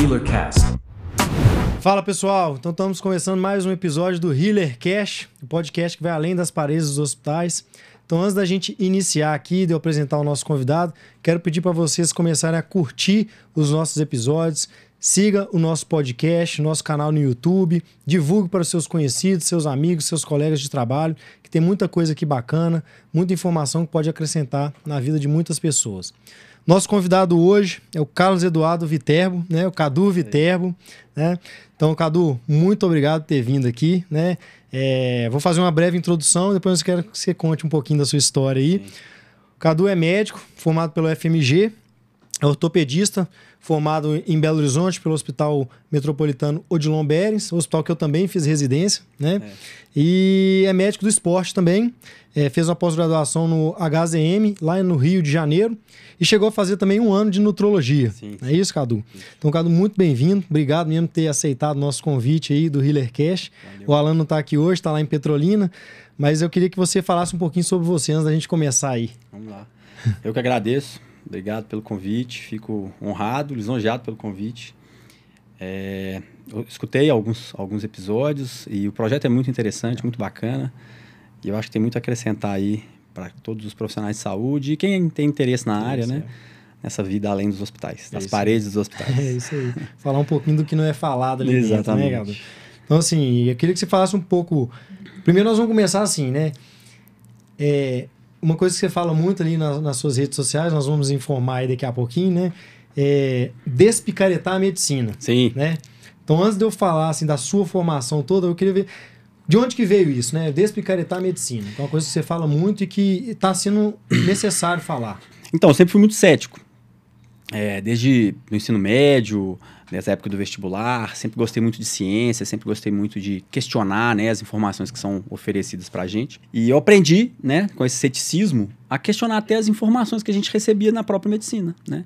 HealerCast. Fala pessoal, então estamos começando mais um episódio do Healer Cash, o podcast que vai além das paredes dos hospitais. Então, antes da gente iniciar aqui, de eu apresentar o nosso convidado, quero pedir para vocês começarem a curtir os nossos episódios. Siga o nosso podcast, nosso canal no YouTube, divulgue para os seus conhecidos, seus amigos, seus colegas de trabalho, que tem muita coisa aqui bacana, muita informação que pode acrescentar na vida de muitas pessoas. Nosso convidado hoje é o Carlos Eduardo Viterbo, né? O Cadu Viterbo, né? Então, Cadu, muito obrigado por ter vindo aqui, né? É, vou fazer uma breve introdução, depois eu quero que você conte um pouquinho da sua história aí. Sim. O Cadu é médico, formado pelo FMG, é ortopedista, formado em Belo Horizonte pelo Hospital Metropolitano Odilon Berens, hospital que eu também fiz residência, né? É. E é médico do esporte também, é, fez uma pós-graduação no HZM, lá no Rio de Janeiro, e chegou a fazer também um ano de nutrologia. Sim. É isso, Cadu? Sim. Então, Cadu, muito bem-vindo. Obrigado mesmo por ter aceitado o nosso convite aí do Healer Cash. O Alan não está aqui hoje, está lá em Petrolina, mas eu queria que você falasse um pouquinho sobre você antes da gente começar aí. Vamos lá. Eu que agradeço. Obrigado pelo convite. Fico honrado, lisonjeado pelo convite. É, eu escutei alguns, alguns episódios e o projeto é muito interessante, muito bacana. E eu acho que tem muito a acrescentar aí para todos os profissionais de saúde e quem tem interesse na área, né? Nessa vida além dos hospitais, das é paredes aí. dos hospitais. É isso aí. Falar um pouquinho do que não é falado ali Exatamente. dentro, né, Gado? Então, assim, eu queria que você falasse um pouco. Primeiro, nós vamos começar assim, né? É, uma coisa que você fala muito ali nas, nas suas redes sociais, nós vamos informar aí daqui a pouquinho, né? É despicaretar a medicina. Sim. Né? Então, antes de eu falar assim, da sua formação toda, eu queria ver de onde que veio isso, né? Despicaretar a medicina. Então, é uma coisa que você fala muito e que está sendo necessário falar. Então, eu sempre fui muito cético. É, desde o ensino médio, nessa época do vestibular, sempre gostei muito de ciência, sempre gostei muito de questionar né, as informações que são oferecidas para a gente. E eu aprendi, né, com esse ceticismo, a questionar até as informações que a gente recebia na própria medicina, né?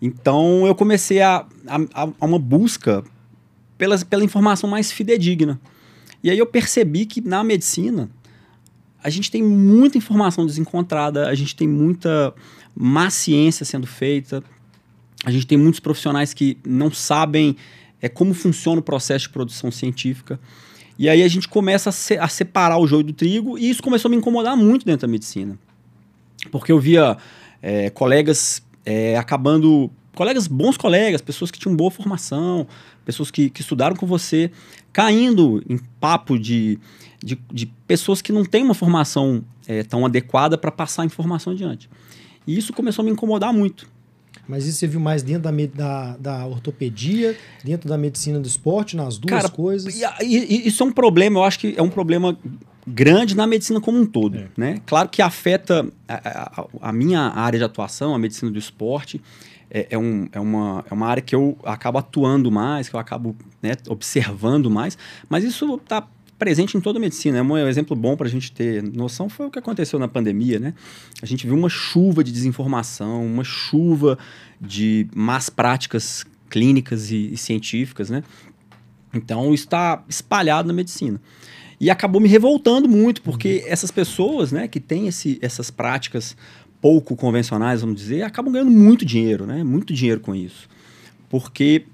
Então eu comecei a, a, a uma busca pelas, pela informação mais fidedigna. E aí eu percebi que na medicina a gente tem muita informação desencontrada, a gente tem muita má ciência sendo feita, a gente tem muitos profissionais que não sabem é, como funciona o processo de produção científica. E aí a gente começa a, se, a separar o joio do trigo, e isso começou a me incomodar muito dentro da medicina. Porque eu via é, colegas é, acabando. Colegas, bons colegas, pessoas que tinham boa formação, pessoas que, que estudaram com você, caindo em papo de, de, de pessoas que não têm uma formação é, tão adequada para passar a informação adiante. E isso começou a me incomodar muito. Mas isso você viu mais dentro da, da, da ortopedia, dentro da medicina do esporte, nas duas Cara, coisas? E, e, isso é um problema, eu acho que é um problema grande na medicina como um todo. É. Né? Claro que afeta a, a, a, minha área de atuação, a medicina do esporte, é, é, um, é, uma, é uma área que eu acabo atuando mais, que eu acabo né, observando mais, mas isso está presente em toda a medicina. É um exemplo bom para a gente ter noção foi o que aconteceu na pandemia, né? A gente viu uma chuva de desinformação, uma chuva de más práticas clínicas e, e científicas, né? Então, isso está espalhado na medicina. E acabou me revoltando muito, porque uhum. essas pessoas né, que têm esse, essas práticas pouco convencionais, vamos dizer, acabam ganhando muito dinheiro, né? Muito dinheiro com isso. Porque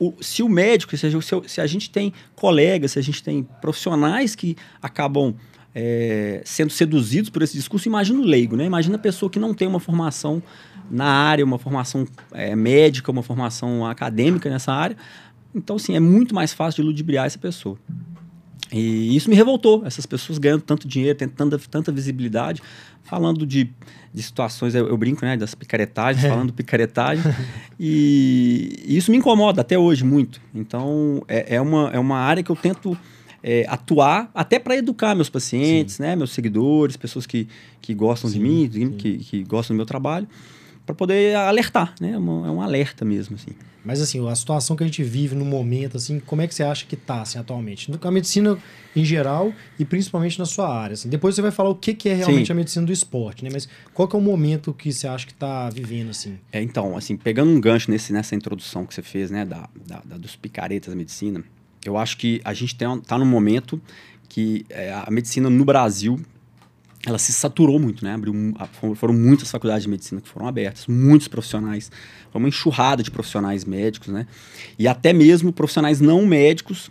o, se o médico, se a, gente tem colegas, se a gente tem profissionais que acabam é, sendo seduzidos por esse discurso, imagina o leigo, né? Imagina a pessoa que não tem uma formação na área, uma formação é, médica, uma formação acadêmica nessa área. Então, sim, é muito mais fácil de ludibriar essa pessoa. E isso me revoltou, essas pessoas ganhando tanto dinheiro, tendo tanta, tanta visibilidade, falando de, de situações, eu, eu, brinco, né, das picaretagens, é. falando picaretagem, e, e, isso me incomoda até hoje muito. Então, é, é, uma, é uma área que eu tento é, atuar até para educar meus pacientes, né, meus seguidores, pessoas que, que gostam sim, de mim, que, que gostam do meu trabalho, para poder alertar, né, é, uma, é um alerta mesmo, assim. Mas assim, a situação que a gente vive no momento, assim, como é que você acha que está assim, atualmente? A medicina em geral e principalmente na sua área. Assim. Depois você vai falar o que, que é realmente Sim. a medicina do esporte, né? Mas qual que é o momento que você acha que está vivendo, assim? É, então, assim, pegando um gancho nesse, nessa introdução que você fez, né, da, da, da dos picaretas da medicina, eu acho que a gente está num momento que é, a medicina no Brasil ela se saturou muito, né? Abriu, foram muitas faculdades de medicina que foram abertas, muitos profissionais, foi uma enxurrada de profissionais médicos, né? E até mesmo profissionais não médicos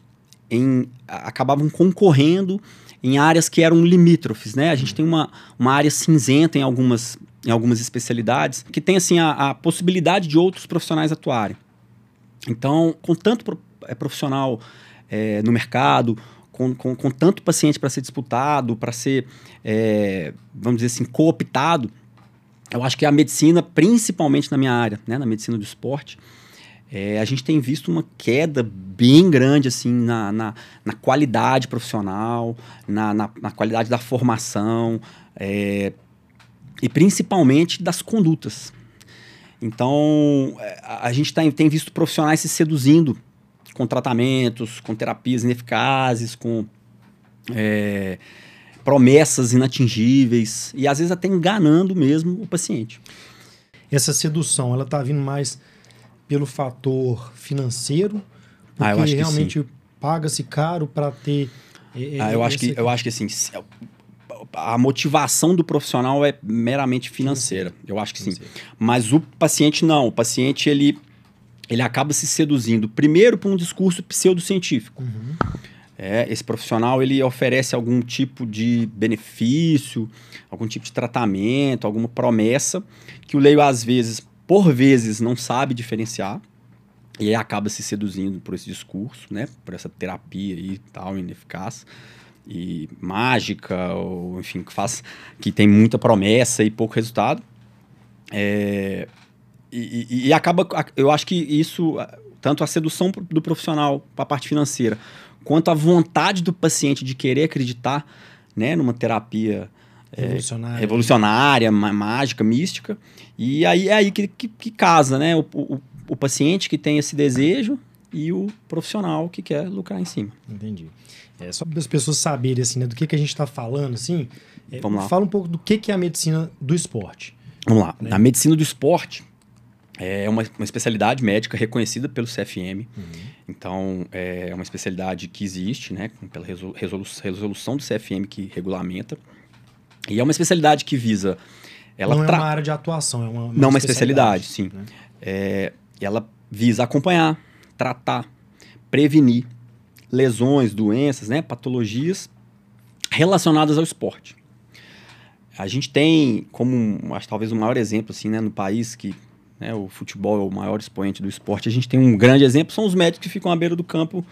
em, acabavam concorrendo em áreas que eram limítrofes, né? A gente tem uma, uma área cinzenta em algumas, em algumas especialidades que tem assim a, a possibilidade de outros profissionais atuarem. Então, com tanto é, profissional é, no mercado, com, com, com tanto paciente para ser disputado, para ser, é, vamos dizer assim, cooptado, eu acho que a medicina, principalmente na minha área, né, na medicina do esporte, é, a gente tem visto uma queda bem grande assim na, na, na qualidade profissional, na, na, na, qualidade da formação é, e principalmente das condutas. Então, é, a, gente tá, tem visto profissionais se seduzindo com tratamentos, com terapias ineficazes, com é, promessas inatingíveis e às vezes até enganando mesmo o paciente. Essa sedução, ela está vindo mais pelo fator financeiro, porque ah, realmente paga-se caro para ter. É, ah, eu, acho que, eu acho que assim, a motivação do profissional é meramente financeira. Eu acho que sim. Mas o paciente não. O paciente ele, ele acaba se seduzindo primeiro por um discurso pseudocientífico. Uhum. É, esse profissional ele oferece algum tipo de benefício, algum tipo de tratamento, alguma promessa que o leio às vezes por vezes não sabe diferenciar e aí acaba se seduzindo por esse discurso, né? Por essa terapia e tal, ineficaz e mágica, ou enfim, que faz que tem muita promessa e pouco resultado. É, e, e, e, acaba, eu acho que isso, tanto a sedução do profissional para a parte financeira, quanto a vontade do paciente de querer acreditar né, numa terapia revolucionária, é, revolucionária mágica, mística. E aí é aí que, que, que casa, né? O, o, o, paciente que tem esse desejo e o profissional que quer lucrar em cima. Entendi. É, só para as pessoas saberem assim, né, do que, que a gente está falando, assim, é, Vamos lá. fala um pouco do que, que é a medicina do esporte. Vamos lá. Né? A medicina do esporte é uma, uma especialidade médica reconhecida pelo CFM. Uhum. Então, é uma especialidade que existe, né, pela resolução do CFM que regulamenta. E é uma especialidade que visa. Ela não é uma área de atuação, é uma, uma Não, uma especialidade, sim. Né? É, ela visa acompanhar, tratar, prevenir lesões, doenças, né, patologias relacionadas ao esporte. A gente tem como, acho talvez o maior exemplo assim, né, no país que né, o futebol é o maior expoente do esporte, a gente tem um grande exemplo, são os médicos que ficam à beira do campo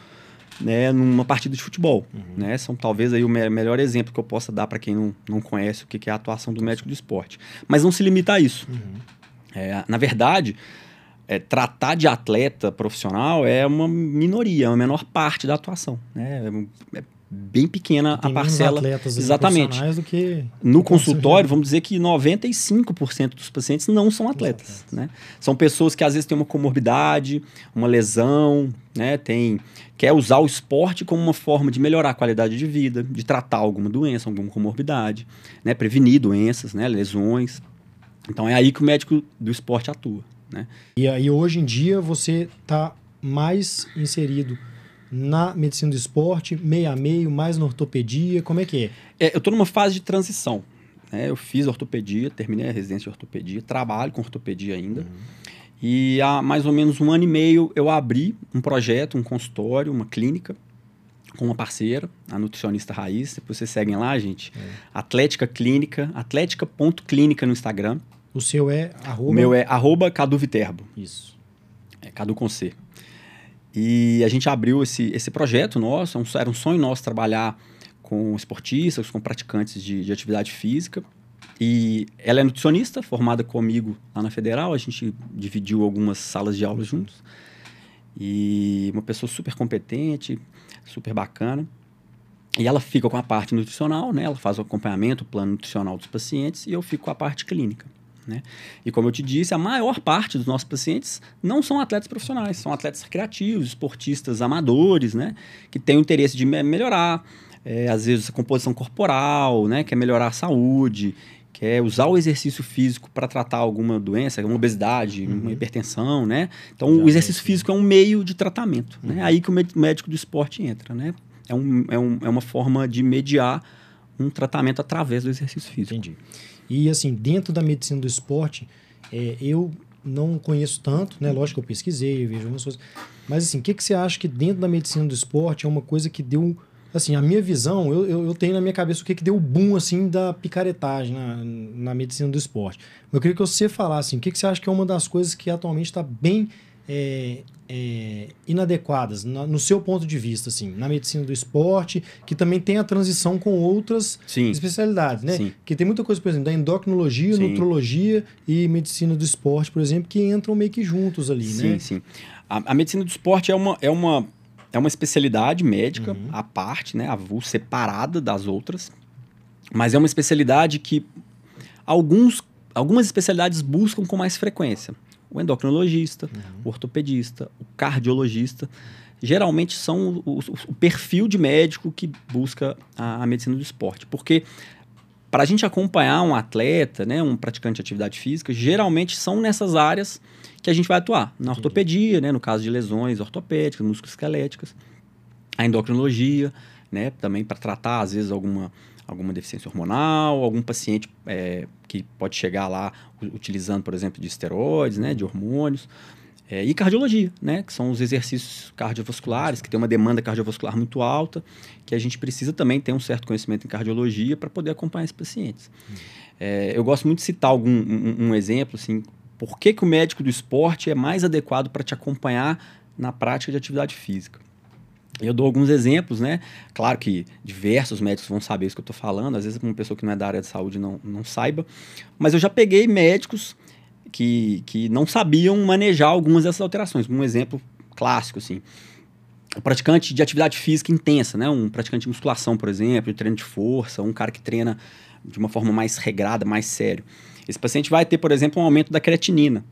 né, numa partida de futebol. Uhum. Né? São talvez aí o me melhor exemplo que eu possa dar para quem não, não conhece o que, que é a atuação do médico do esporte. Mas não se limita a isso. Uhum. É, na verdade, é, tratar de atleta profissional é uma minoria, é uma menor parte da atuação. Né? É, é bem pequena a parcela. Exatamente. No consultório, vamos dizer que 95% dos pacientes não são atletas, né? São pessoas que às vezes têm uma comorbidade, uma lesão, né? Tem quer usar o esporte como uma forma de melhorar a qualidade de vida, de tratar alguma doença, alguma comorbidade, né? Prevenir doenças, né? Lesões. Então é aí que o médico do esporte atua, né? E aí hoje em dia você está mais inserido na medicina do esporte, meio a meio, mais na ortopedia? Como é que é? é eu estou numa fase de transição. Né? Eu fiz ortopedia, terminei a residência de ortopedia, trabalho com ortopedia ainda. Uhum. E há mais ou menos um ano e meio eu abri um projeto, um consultório, uma clínica com uma parceira, a nutricionista Raiz. Depois vocês seguem lá, gente. É. Atlética Clínica, atlética.clínica no Instagram. O seu é arroba... O meu é arroba Cadu Viterbo. Isso. É Cadu com C. E a gente abriu esse, esse projeto nosso, é era um sonho nosso trabalhar com esportistas, com praticantes de, de atividade física. E ela é nutricionista, formada comigo lá na Federal, a gente dividiu algumas salas de aula juntos. E uma pessoa super competente, super bacana. E ela fica com a parte nutricional, né? Ela faz o acompanhamento, o plano nutricional dos pacientes, e eu fico com a parte clínica. Né? E como eu te disse, a maior parte dos nossos pacientes não são atletas profissionais, são atletas recreativos, esportistas amadores, né? que têm o interesse de me melhorar, é, às vezes, a composição corporal, né? quer melhorar a saúde, quer usar o exercício físico para tratar alguma doença, uma obesidade, uhum. uma hipertensão. Né? Então, Já o exercício físico é um meio de tratamento. Né? Uhum. Né? Aí que o médico do esporte entra. Né? É, um, é, um, é uma forma de mediar um tratamento através do exercício físico. Entendi. E assim, dentro da medicina do esporte, é, eu não conheço tanto, né? Lógico que eu pesquisei, vejo algumas coisas. Mas assim, o que, que você acha que dentro da medicina do esporte é uma coisa que deu. Assim, a minha visão, eu, eu, eu tenho na minha cabeça o que, que deu o boom assim, da picaretagem na, na medicina do esporte. Eu queria que você falasse assim, o que, que você acha que é uma das coisas que atualmente está bem é, é, inadequadas, na, no seu ponto de vista, assim, na medicina do esporte, que também tem a transição com outras Sim. especialidades, né? Sim. Que tem muita coisa, por exemplo, da endocrinologia, Sim. nutrologia e medicina do esporte, por exemplo, que entram meio que juntos ali, sim, né? sim. A, a medicina do esporte é uma, é uma, é uma especialidade médica Uhum. à parte, né? Avul, separada das outras. Mas é uma especialidade que alguns, algumas especialidades buscam com mais frequência. O endocrinologista, Uhum. o ortopedista, o cardiologista. Geralmente são o, o- o perfil de médico que busca a, a medicina do esporte. Porque para a gente acompanhar um atleta, né, um praticante de atividade física, geralmente são nessas áreas que a gente vai atuar. Na ortopedia, né, no caso de lesões ortopédicas, musculoesqueléticas, a endocrinologia, né, também para tratar, às vezes, alguma, alguma deficiência hormonal, algum paciente é, que pode chegar lá utilizando, por exemplo, de esteroides, né, de hormônios. É, e cardiologia, né, que são os exercícios cardiovasculares, que tem uma demanda cardiovascular muito alta, que a gente precisa também ter um certo conhecimento em cardiologia para poder acompanhar esses pacientes. É, eu gosto muito de citar algum um, um exemplo, assim, por que, que o médico do esporte é mais adequado para te acompanhar na prática de atividade física. Eu dou alguns exemplos, né? Claro que diversos médicos vão saber isso que eu estou falando, às vezes uma pessoa que não é da área de saúde não, não saiba, mas eu já peguei médicos que, que não sabiam manejar algumas dessas alterações. Um exemplo clássico, assim. O praticante de atividade física intensa, né? Um praticante de musculação, por exemplo, de treino de força, um cara que treina de uma forma mais regrada, mais sério. Esse paciente vai ter, por exemplo, um aumento da creatinina.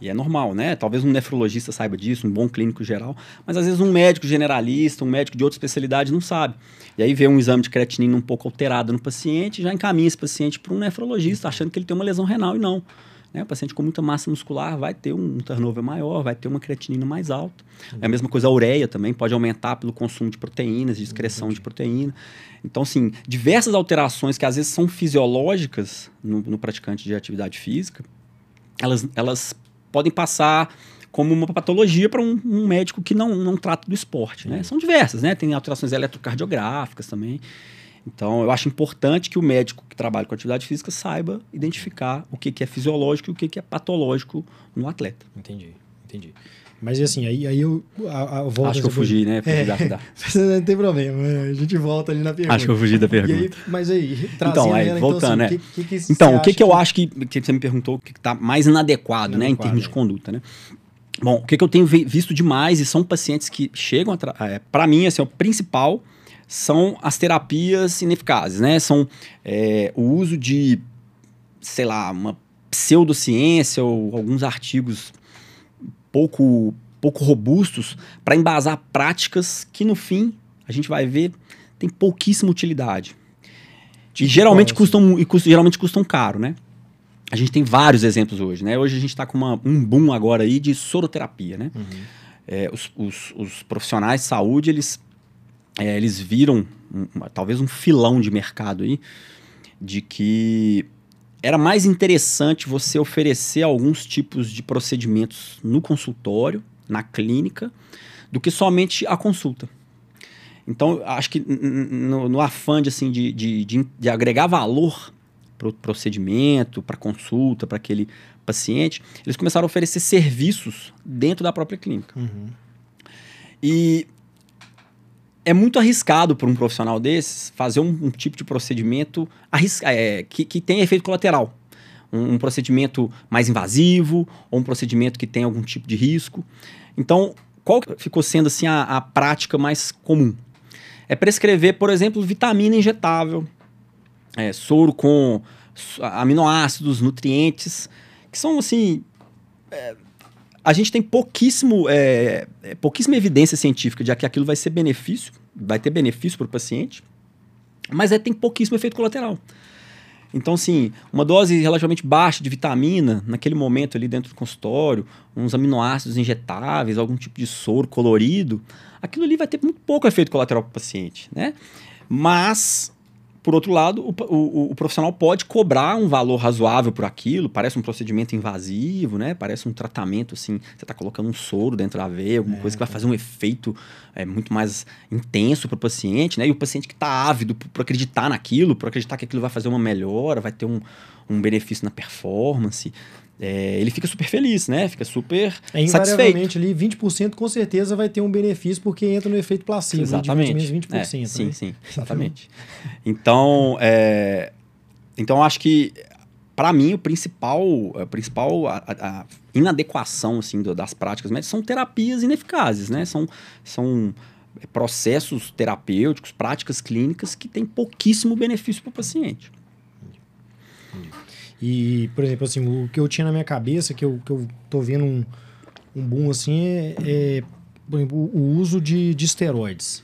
E é normal, né? Talvez um nefrologista saiba disso, um bom clínico geral, mas às vezes um médico generalista, um médico de outra especialidade não sabe. E aí vê um exame de creatinina um pouco alterado no paciente, já encaminha esse paciente para um nefrologista, achando que ele tem uma lesão renal e não. Né? O paciente com muita massa muscular vai ter um turnover maior, vai ter uma creatinina mais alta. É a mesma coisa a ureia também, pode aumentar pelo consumo de proteínas, de excreção de proteína. Então, assim, diversas alterações que às vezes são fisiológicas no, no praticante de atividade física, elas, elas podem passar como uma patologia para um, um médico que não, não trata do esporte. Né? São diversas, né? Tem alterações eletrocardiográficas também. Então, eu acho importante que o médico que trabalha com atividade física saiba identificar o que, que é fisiológico e o que, que é patológico no atleta. Entendi, entendi. Mas assim, aí, aí eu, a, a volta acho que eu fugi, né? Fugi É. da- da- Não tem problema, né? a gente volta ali na pergunta. Acho que eu fugi da pergunta. aí, mas aí, Então, aí, ela, voltando, assim, é. o que, que, que Então, o que, que eu acho que, que você me perguntou que está mais inadequado, né, em Inadequado, termos de é. conduta, né? Bom, o que, que eu tenho vi- visto demais e são pacientes que chegam a para mim, assim, o principal são as terapias ineficazes, né? São é, o uso de, sei lá, uma pseudociência ou alguns artigos pouco pouco robustos para embasar práticas que no fim a gente vai ver tem pouquíssima utilidade. E geralmente qual, assim? custam, e custam, geralmente custam caro, né? A gente tem vários exemplos hoje, né? Hoje a gente está com uma- um boom agora aí de soroterapia, né? Uhum. É, os, os- os profissionais de saúde, eles, é, eles viram um- uma- talvez um filão de mercado aí de que era mais interessante você oferecer alguns tipos de procedimentos no consultório, na clínica, do que somente a consulta. Então, acho que no, no afã de, assim, de, de, de, de agregar valor para o procedimento, para a consulta, para aquele paciente, eles começaram a oferecer serviços dentro da própria clínica. Uhum. E é muito arriscado para um profissional desses fazer um, um tipo de procedimento arris- é, que, que tem efeito colateral. Um, um procedimento mais invasivo ou um procedimento que tem algum tipo de risco. Então, qual ficou sendo assim a, a prática mais comum? É prescrever, por exemplo, vitamina injetável, é, soro com aminoácidos, nutrientes, que são assim. é, a gente tem pouquíssimo, é, é, pouquíssima evidência científica de que aquilo vai ser benefício, vai ter benefício para o paciente, mas é, tem pouquíssimo efeito colateral. Então, assim, uma dose relativamente baixa de vitamina, naquele momento ali dentro do consultório, uns aminoácidos injetáveis, algum tipo de soro colorido, aquilo ali vai ter muito pouco efeito colateral para o paciente, né? Mas, por outro lado, o, o, o, profissional pode cobrar um valor razoável por aquilo, parece um procedimento invasivo, né? Parece um tratamento assim, você está colocando um soro dentro da veia, alguma é, coisa que vai fazer um efeito é, muito mais intenso para o paciente, né? E o paciente que está ávido por acreditar naquilo, por acreditar que aquilo vai fazer uma melhora, vai ter um, um benefício na performance é, ele fica super feliz, né? Fica super é, invariavelmente ali 20% com certeza vai ter um benefício porque entra no efeito placebo. Exatamente. 20%, é, sim, né? sim, exatamente. então, é, então acho que para mim o principal, a principal a, a inadequação assim do, das práticas médicas são terapias ineficazes, né? São, são processos terapêuticos, práticas clínicas que têm pouquíssimo benefício para o paciente. E, por exemplo, assim, o que eu tinha na minha cabeça, que eu, que eu tô vendo um, um boom assim, é, é exemplo, o uso de, de esteroides.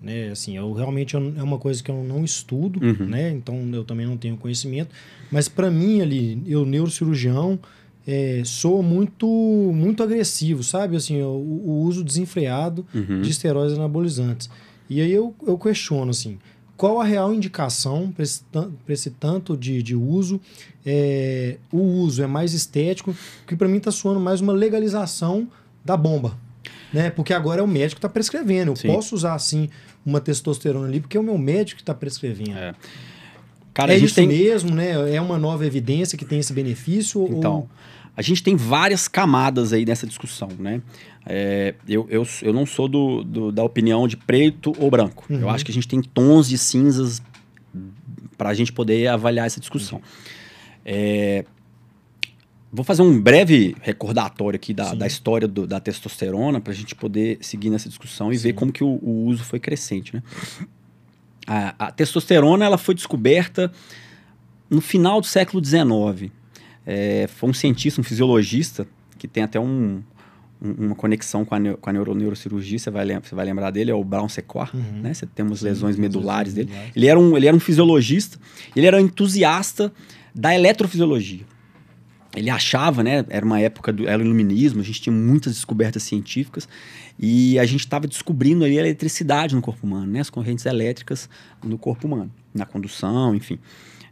Né? Assim, eu realmente é uma coisa que eu não estudo, uhum. né? Então eu também não tenho conhecimento. Mas para mim ali, eu neurocirurgião, é, sou muito muito agressivo, sabe? Assim, o, o uso desenfreado uhum. de esteroides anabolizantes. E aí eu, eu questiono assim, qual a real indicação para esse, esse, tanto de, de uso? É, o uso é mais estético, que para mim está soando mais uma legalização da bomba. Né? Porque agora é o médico que está prescrevendo. Eu Sim. posso usar assim uma testosterona ali, porque é o meu médico que está prescrevendo. É, Cara, é isso tem... mesmo, né? É uma nova evidência que tem esse benefício? Então, ou... a gente tem várias camadas aí nessa discussão, né? É, eu, eu, eu não sou do, do, da opinião de preto ou branco. Uhum. Eu acho que a gente tem tons de cinzas para a gente poder avaliar essa discussão. Uhum. É, vou fazer um breve recordatório aqui da, da história do, da testosterona para a gente poder seguir nessa discussão e Sim. ver como que o, o, uso foi crescente. Né? A, a, testosterona ela foi descoberta no final do século XIX. É, foi um cientista, um fisiologista, que tem até um, uma conexão com a, com a neuro, neurocirurgia, você vai, você vai lembrar dele, é o Brown Sequard, uhum. né? Você temos lesões medulares dele. Ele era, um, ele era um fisiologista, ele era um entusiasta da eletrofisiologia. Ele achava, né? Era uma época do era iluminismo, a gente tinha muitas descobertas científicas e a gente estava descobrindo ali a eletricidade no corpo humano, né? As correntes elétricas no corpo humano, na condução, enfim,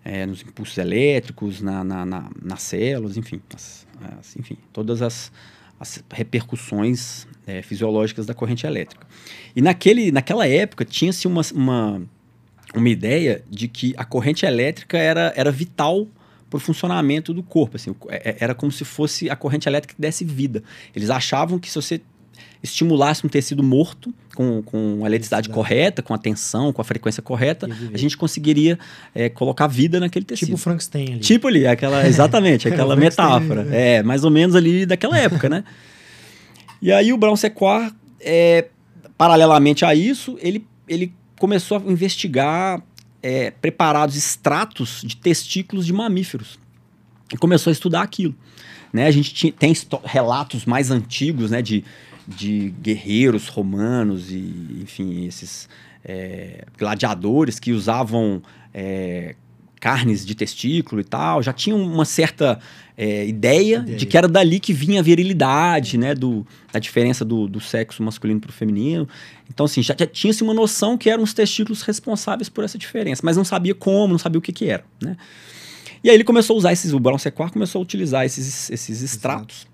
é, nos impulsos elétricos, na, na, na, nas células, enfim, as, as, enfim, todas as as repercussões é, fisiológicas da corrente elétrica. E naquele, naquela época tinha-se uma, uma, uma ideia de que a corrente elétrica era, era vital para o funcionamento do corpo. Assim, é, é, era como se fosse a corrente elétrica que desse vida. Eles achavam que se você estimulasse um tecido morto com, com a eletricidade correta, com a tensão, com a frequência correta, a gente conseguiria é, colocar vida naquele tecido. Tipo o Frankenstein ali. Tipo ali, aquela, exatamente, aquela metáfora. Né? É, mais ou menos ali daquela época, né? E aí o Brown Sequard, é, paralelamente a isso, ele, ele começou a investigar é, preparados extratos de testículos de mamíferos. E começou a estudar aquilo. Né? A gente tinha, tem relatos mais antigos né, de de guerreiros romanos e, enfim, esses é, gladiadores que usavam é, carnes de testículo e tal, já tinham uma certa é, ideia, ideia, de que era dali que vinha a virilidade, né, do, da diferença do, do sexo masculino para o feminino. Então, assim, já, já tinha-se uma noção que eram os testículos responsáveis por essa diferença, mas não sabia como, não sabia o que que era, né? E aí ele começou a usar esses, o Brown Sequard começou a utilizar esses, esses extratos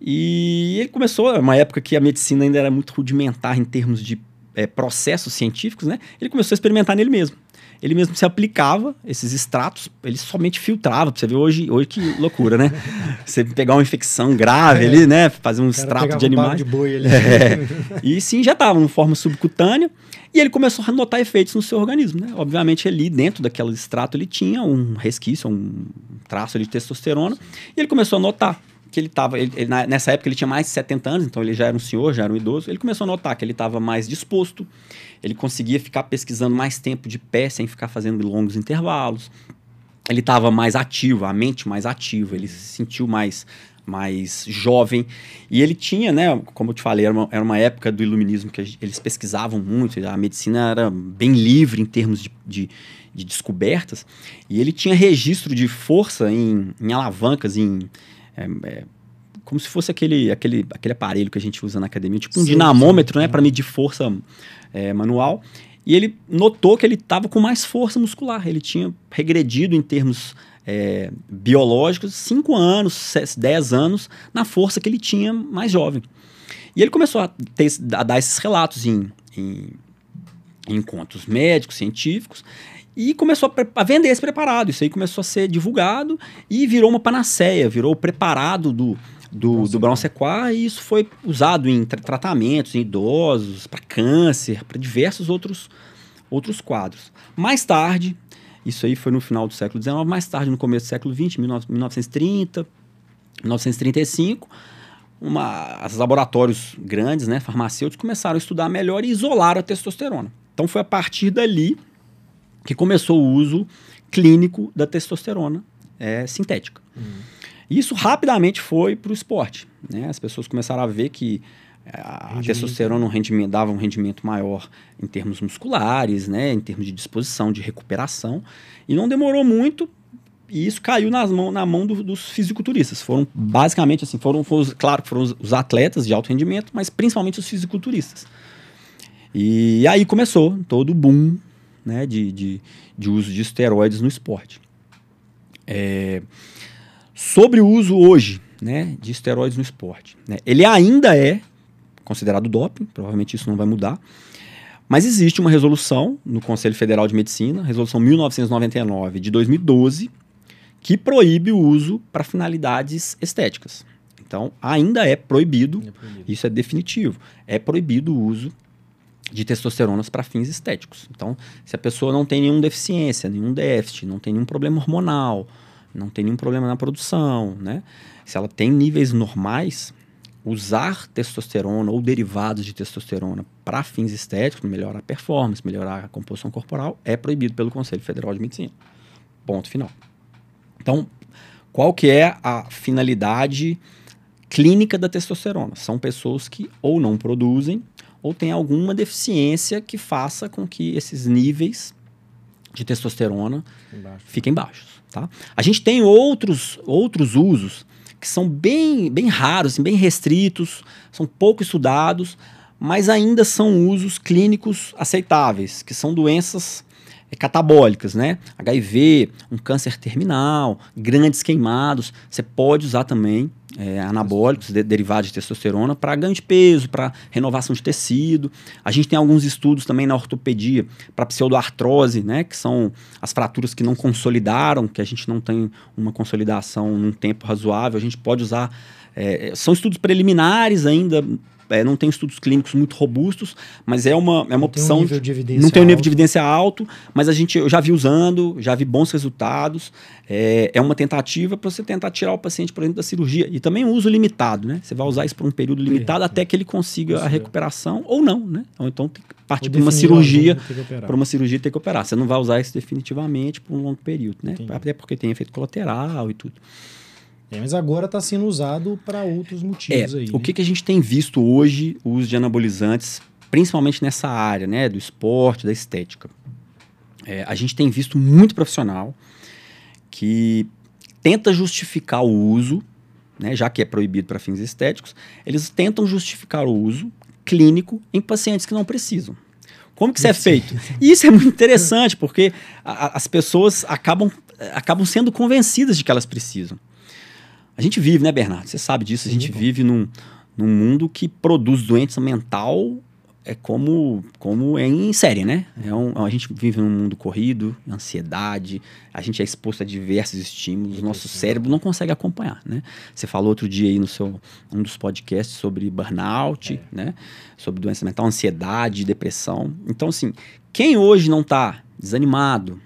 e ele começou, uma época que a medicina ainda era muito rudimentar em termos de é, processos científicos, né? Ele começou a experimentar nele mesmo. Ele mesmo se aplicava esses extratos, ele somente filtrava, pra você ver hoje, hoje que loucura, né? Você pegar uma infecção grave é. ali, né? Fazer um extrato de animais. Um de boi ali. É. E se injetava em forma subcutânea. E ele começou a notar efeitos no seu organismo, né? Obviamente, ali dentro daquele extrato, ele tinha um resquício, um traço de testosterona. E ele começou a notar que ele estava. Nessa época ele tinha mais de 70 anos, então ele já era um senhor, já era um idoso. Ele começou a notar que ele estava mais disposto, ele conseguia ficar pesquisando mais tempo de pé sem ficar fazendo longos intervalos. Ele estava mais ativo, a mente mais ativa, ele se sentiu mais mais jovem. E ele tinha, né, como eu te falei, era uma, era uma época do iluminismo que eles pesquisavam muito, a medicina era bem livre em termos de, de, de descobertas, e ele tinha registro de força em, em alavancas, em, é, é, como se fosse aquele, aquele, aquele aparelho que a gente usa na academia, tipo um sim, dinamômetro, sim. né, para medir força é, manual. e ele notou que ele estava com mais força muscular. Ele tinha regredido em termos é, biológicos 5 anos, 10 anos na força que ele tinha mais jovem. E ele começou a, ter, a dar esses relatos em, em, em encontros médicos, científicos, e começou a, a, vender esse preparado. Isso aí começou a ser divulgado e virou uma panaceia, virou o preparado do, do, do Brown Sequoia, e isso foi usado em tra tratamentos em idosos, para câncer, para diversos outros, outros quadros. Mais tarde, isso aí foi no final do século XIX, mais tarde, no começo do século XX, 1930, 1935, uma, os laboratórios grandes, né, farmacêuticos, começaram a estudar melhor e isolar a testosterona. Então foi a partir dali que começou o uso clínico da testosterona é, sintética. Uhum. Isso rapidamente foi para o esporte. Né? As pessoas começaram a ver que eh, a testosterona um rendimento, dava um rendimento maior em termos musculares, né? em termos de disposição, de recuperação. E não demorou muito e isso caiu nas mão, na mão do, dos fisiculturistas. Foram basicamente assim, foram, foram claro foram os, os, atletas de alto rendimento, mas principalmente os fisiculturistas. E aí começou todo o boom né, de, de, de uso de esteroides no esporte. É, Sobre o uso hoje né, de esteroides no esporte. Né? Ele ainda é considerado doping, provavelmente isso não vai mudar. Mas existe uma resolução no Conselho Federal de Medicina, resolução 1999 de 2012, que proíbe o uso para finalidades estéticas. Então, ainda é proibido, é proibido, isso é definitivo, é proibido o uso de testosteronas para fins estéticos. Então, se a pessoa não tem nenhuma deficiência, nenhum déficit, não tem nenhum problema hormonal, não tem nenhum problema na produção, né? Se ela tem níveis normais, usar testosterona ou derivados de testosterona para fins estéticos, melhorar a performance, melhorar a composição corporal, é proibido pelo Conselho Federal de Medicina. Ponto final. Então, qual que é a finalidade clínica da testosterona? São pessoas que ou não produzem ou têm alguma deficiência que faça com que esses níveis de testosterona Embaixo. fiquem baixos. Tá? A gente tem outros, outros usos que são bem, bem raros, assim, bem restritos, são pouco estudados, mas ainda são usos clínicos aceitáveis, que são doenças é, catabólicas, né? HIV, um câncer terminal, grandes queimados. Você pode usar também é, anabólicos de, derivados de testosterona para ganho de peso, para renovação de tecido. A gente tem alguns estudos também na ortopedia para pseudoartrose, né, que são as fraturas que não consolidaram, que a gente não tem uma consolidação num tempo razoável. A gente pode usar. É, são estudos preliminares ainda, é, não tem estudos clínicos muito robustos, mas é uma, é uma opção. Tem um de não tem um nível de evidência alto, mas a gente eu já vi usando, já vi bons resultados. É, é uma tentativa para você tentar tirar o paciente para dentro da cirurgia. E também um uso limitado, né? Você vai usar isso por um período limitado é, até que ele consiga a recuperação ou não, né? Ou então tem que partir para uma cirurgia, para uma cirurgia ter que operar. Você não vai usar isso definitivamente por um longo período, né? Entendi. Até porque tem efeito colateral e tudo. É, mas agora está sendo usado para outros motivos é, aí. O né? que, que a gente tem visto hoje, o uso de anabolizantes, principalmente nessa área, né, do esporte, da estética. É, a gente tem visto muito profissional que tenta justificar o uso, né, já que é proibido para fins estéticos, eles tentam justificar o uso clínico em pacientes que não precisam. Como que isso é feito? E isso é muito interessante, porque a, as pessoas acabam, acabam sendo convencidas de que elas precisam. A gente vive, né, Bernardo? Você sabe disso. A gente Sim, vive num, num mundo que produz doença mental é como, como é em série, né? É um, a gente vive num mundo corrido, ansiedade, a gente é exposto a diversos estímulos, o nosso cérebro não consegue acompanhar, né? Você falou outro dia aí no seu um dos podcasts sobre burnout, é. né? Sobre doença mental, ansiedade, depressão. Então, assim, quem hoje não está desanimado,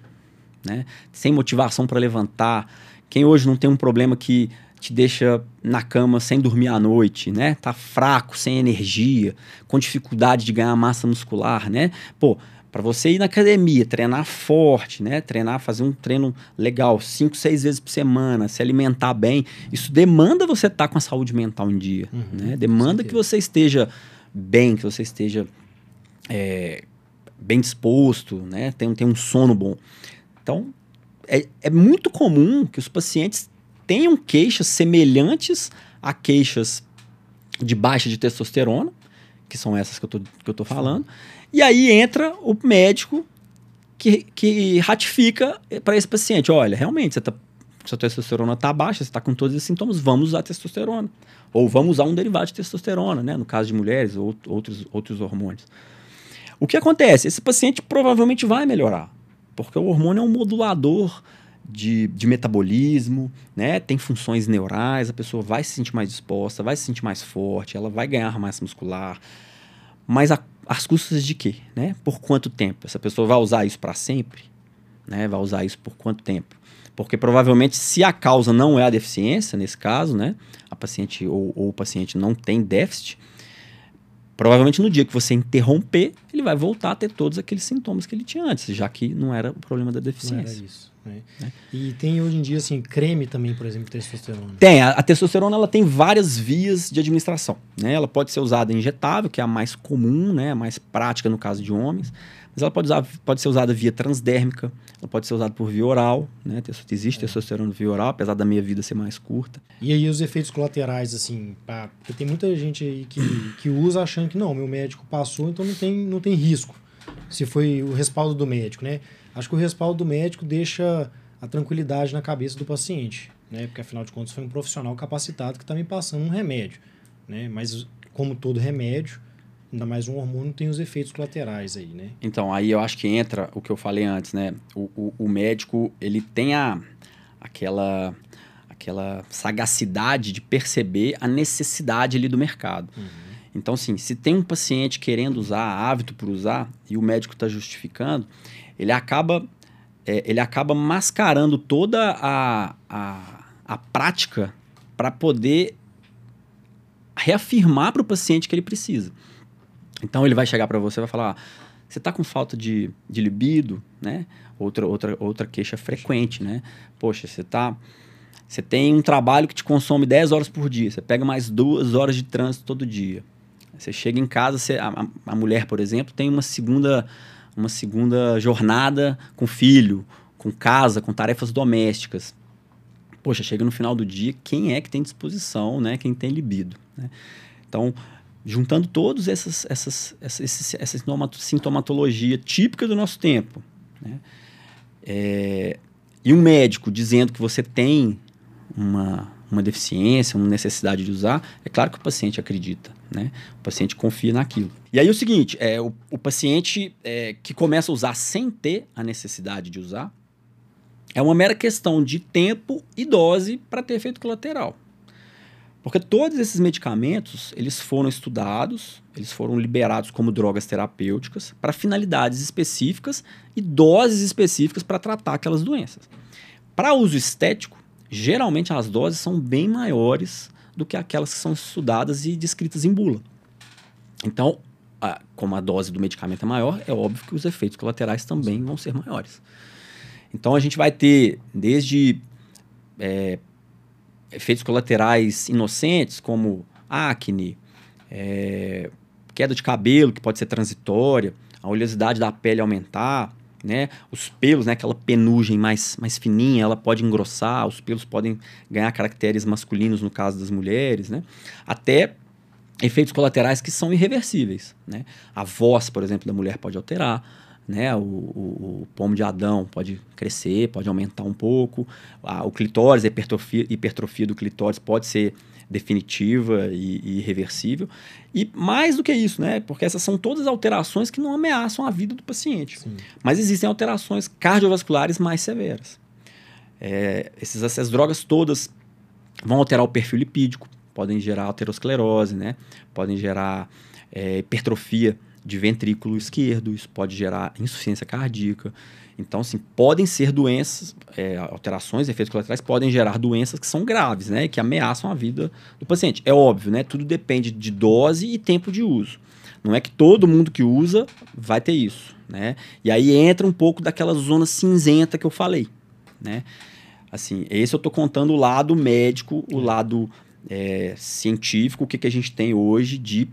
né? Sem motivação para levantar, quem hoje não tem um problema que te deixa na cama sem dormir à noite, né? Tá fraco, sem energia, com dificuldade de ganhar massa muscular, né? Pô, para você ir na academia, treinar forte, né? Treinar, fazer um treino legal, cinco, seis vezes por semana, se alimentar bem, isso demanda você estar tá com a saúde mental em dia, uhum, né? Demanda que você esteja bem, que você esteja é, bem disposto, né? Tem, tem um sono bom. Então, é, é muito comum que os pacientes tenham queixas semelhantes a queixas de baixa de testosterona, que são essas que eu tô, que eu tô falando. E aí entra o médico que, que ratifica para esse paciente: olha, realmente, você tá, sua testosterona está baixa, você está com todos esses sintomas, vamos usar testosterona. Ou vamos usar um derivado de testosterona, né? No caso de mulheres ou outros, outros hormônios. O que acontece? Esse paciente provavelmente vai melhorar, porque o hormônio é um modulador de, de, metabolismo, né? Tem funções neurais, a pessoa vai se sentir mais disposta, vai se sentir mais forte, ela vai ganhar massa muscular. Mas a, as custas de quê? Né? Por quanto tempo? Essa pessoa vai usar isso para sempre? Né? Vai usar isso por quanto tempo? Porque provavelmente, se a causa não é a deficiência, nesse caso, né? A paciente ou, ou o paciente não tem déficit, Provavelmente no dia que você interromper, ele vai voltar a ter todos aqueles sintomas que ele tinha antes, já que não era o problema da deficiência. Não era isso. Né? Né? E tem hoje em dia, assim, creme também, por exemplo, testosterona. Tem. A, a, testosterona ela tem várias vias de administração. Né? Ela pode ser usada injetável, que é a mais comum, né? a mais prática no caso de homens. Mas ela pode, usar, pode ser usada via transdérmica, ela pode ser usada por via oral, né? Existe é. testosterona via oral, apesar da minha vida ser mais curta. E aí os efeitos colaterais, assim, porque tem muita gente aí que, que usa achando que não, meu médico passou, então não tem, não tem risco. Se foi o respaldo do médico, né? Acho que o respaldo do médico deixa a tranquilidade na cabeça do paciente, né? Porque afinal de contas foi um profissional capacitado que está me passando um remédio, né? Mas como todo remédio, Ainda mais um hormônio tem os efeitos colaterais aí, né? Então, aí eu acho que entra o que eu falei antes, né? O, o, o médico, ele tem a, aquela, aquela sagacidade de perceber a necessidade ali do mercado. Uhum. Então, assim, se tem um paciente querendo usar, hábito por usar, e o médico está justificando, ele acaba, é, ele acaba mascarando toda a, a, a prática para poder reafirmar para o paciente que ele precisa. Então ele vai chegar para você e vai falar: ah, você está com falta de, de libido, né? Outra, outra, outra queixa frequente, né? Poxa, você tá. Você tem um trabalho que te consome 10 horas por dia, você pega mais duas horas de trânsito todo dia. Você chega em casa, você, a, a mulher, por exemplo, tem uma segunda, uma segunda jornada com filho, com casa, com tarefas domésticas. Poxa, chega no final do dia, quem é que tem disposição, né? Quem tem libido, né? Então, juntando todos essas, essas, essa sintomatologia típica do nosso tempo, né? É, e um médico dizendo que você tem uma, uma deficiência, uma necessidade de usar, é claro que o paciente acredita, né? O paciente confia naquilo. E aí o seguinte, é, o, o paciente é, que começa a usar sem ter a necessidade de usar, é uma mera questão de tempo e dose para ter efeito colateral. Porque todos esses medicamentos, eles foram estudados, eles foram liberados como drogas terapêuticas para finalidades específicas e doses específicas para tratar aquelas doenças. Para uso estético, geralmente as doses são bem maiores do que aquelas que são estudadas e descritas em bula. Então, a, como a dose do medicamento é maior, é óbvio que os efeitos colaterais também vão ser maiores. Então, a gente vai ter desde é, efeitos colaterais inocentes, como acne, é, queda de cabelo, que pode ser transitória, a oleosidade da pele aumentar, né? Os pelos, né? Aquela penugem mais, mais fininha, ela pode engrossar, os pelos podem ganhar caracteres masculinos no caso das mulheres, né? Até efeitos colaterais que são irreversíveis, né? A voz, por exemplo, da mulher pode alterar, né? O, o, o, pomo de Adão pode crescer, pode aumentar um pouco. A, o clitóris, a hipertrofia, hipertrofia do clitóris pode ser definitiva e, e irreversível. E mais do que isso, né? Porque essas são todas alterações que não ameaçam a vida do paciente. Sim. Mas existem alterações cardiovasculares mais severas. É, esses, essas drogas todas vão alterar o perfil lipídico, podem gerar aterosclerose, né? Podem gerar é, hipertrofia de ventrículo esquerdo, isso pode gerar insuficiência cardíaca. Então, assim, podem ser doenças, é, alterações, efeitos colaterais, podem gerar doenças que são graves, né? Que ameaçam a vida do paciente. É óbvio, né? Tudo depende de dose e tempo de uso. Não é que todo mundo que usa vai ter isso, né? E aí entra um pouco daquela zona cinzenta que eu falei, né? Assim, esse eu estou contando o lado médico, o lado é, científico, o que, que a gente tem hoje de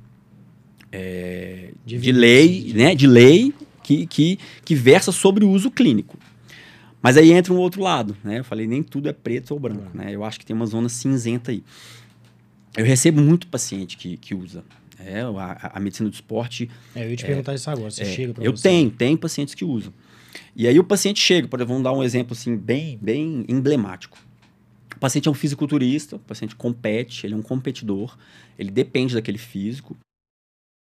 é, de, lei, né, de lei que, que, que versa sobre o uso clínico. Mas aí entra um outro lado, né? Eu falei, nem tudo é preto ou branco, né? Eu acho que tem uma zona cinzenta aí. Eu recebo muito paciente que, que usa É, a, a medicina do esporte. É, eu ia te perguntar isso agora. Você é, chega para Eu você. tenho, tem pacientes que usam. E aí o paciente chega, por exemplo, vamos dar um exemplo assim, bem, bem emblemático. O paciente é um fisiculturista, o paciente compete, ele é um competidor, ele depende daquele físico.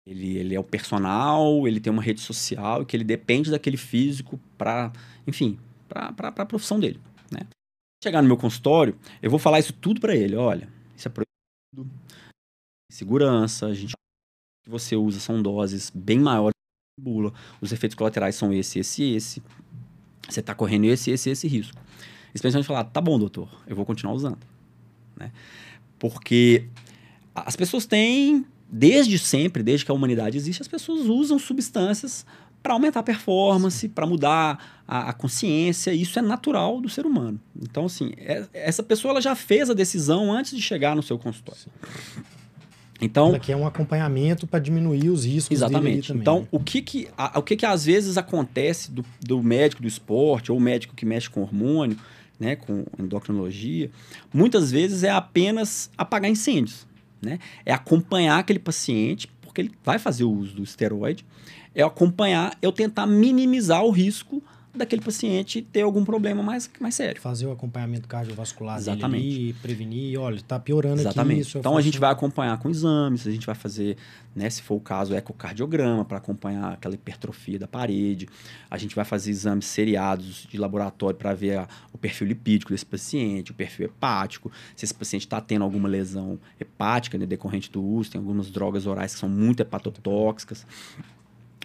Ele, ele é o personal, ele tem uma rede social, que ele depende daquele físico para, enfim, para a profissão dele. Né? Chegar no meu consultório, eu vou falar isso tudo para ele. Olha, isso é proibido, segurança, a gente que você usa são doses bem maiores que bula, os efeitos colaterais são esse, esse, esse. Você está correndo esse, esse, esse risco. Especialmente falar, tá bom, doutor, eu vou continuar usando. Né? Porque as pessoas têm, desde sempre, desde que a humanidade existe, as pessoas usam substâncias para aumentar a performance, para mudar a, a, consciência. Isso é natural do ser humano. Então, assim, é, essa pessoa ela já fez a decisão antes de chegar no seu consultório. Então, ela quer um acompanhamento para diminuir os riscos exatamente. Então, o que que a, o que que às vezes acontece do, do médico do esporte ou médico que mexe com hormônio, né, com endocrinologia, muitas vezes é apenas apagar incêndios, né? É acompanhar aquele paciente porque ele vai fazer o uso do esteroide, é acompanhar, eu tentar minimizar o risco daquele paciente ter algum problema mais, mais sério. Fazer o acompanhamento cardiovascular Exatamente. dele ali, prevenir, olha, está piorando Exatamente. aqui. Isso, então a gente vai acompanhar com exames, a gente vai fazer, né, se for o caso, ecocardiograma para acompanhar aquela hipertrofia da parede. A gente vai fazer exames seriados de laboratório para ver a, o perfil lipídico desse paciente, o perfil hepático, se esse paciente está tendo alguma lesão hepática né, decorrente do uso, tem algumas drogas orais que são muito hepatotóxicas.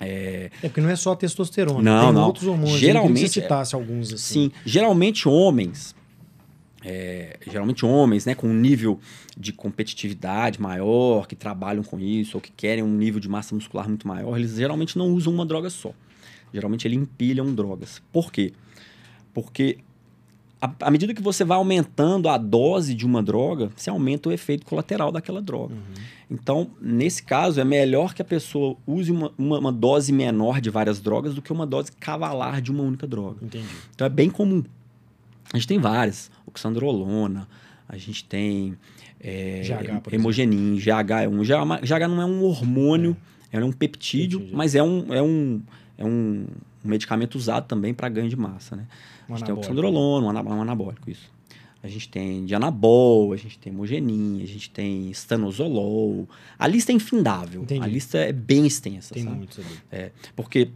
É... é porque não é só a testosterona, não, tem não. outros hormônios. Geralmente, que você citasse alguns assim. Sim, geralmente homens, é, geralmente homens, né, com um nível de competitividade maior, que trabalham com isso ou que querem um nível de massa muscular muito maior, eles geralmente não usam uma droga só. Geralmente eles empilham drogas. Por quê? Porque à medida que você vai aumentando a dose de uma droga, você aumenta o efeito colateral daquela droga. Uhum. Então, nesse caso, é melhor que a pessoa use uma, uma, uma, dose menor de várias drogas do que uma dose cavalar de uma única droga. Entendi. Então, é bem comum. A gente tem várias. Oxandrolona, a gente tem é, GH, hemogenin, GH1. GH, GH não é um hormônio, é, é um peptídeo, peptídeo, mas é um, é um, é um medicamento usado também para ganho de massa, né? Um a gente tem oxandrolona, um anabólico, isso. A gente tem dianabol, a gente tem hemogenin, a gente tem stanozolol. A lista é infindável. Entendi. A lista é bem extensa, tem sabe? muitos ali. É, porque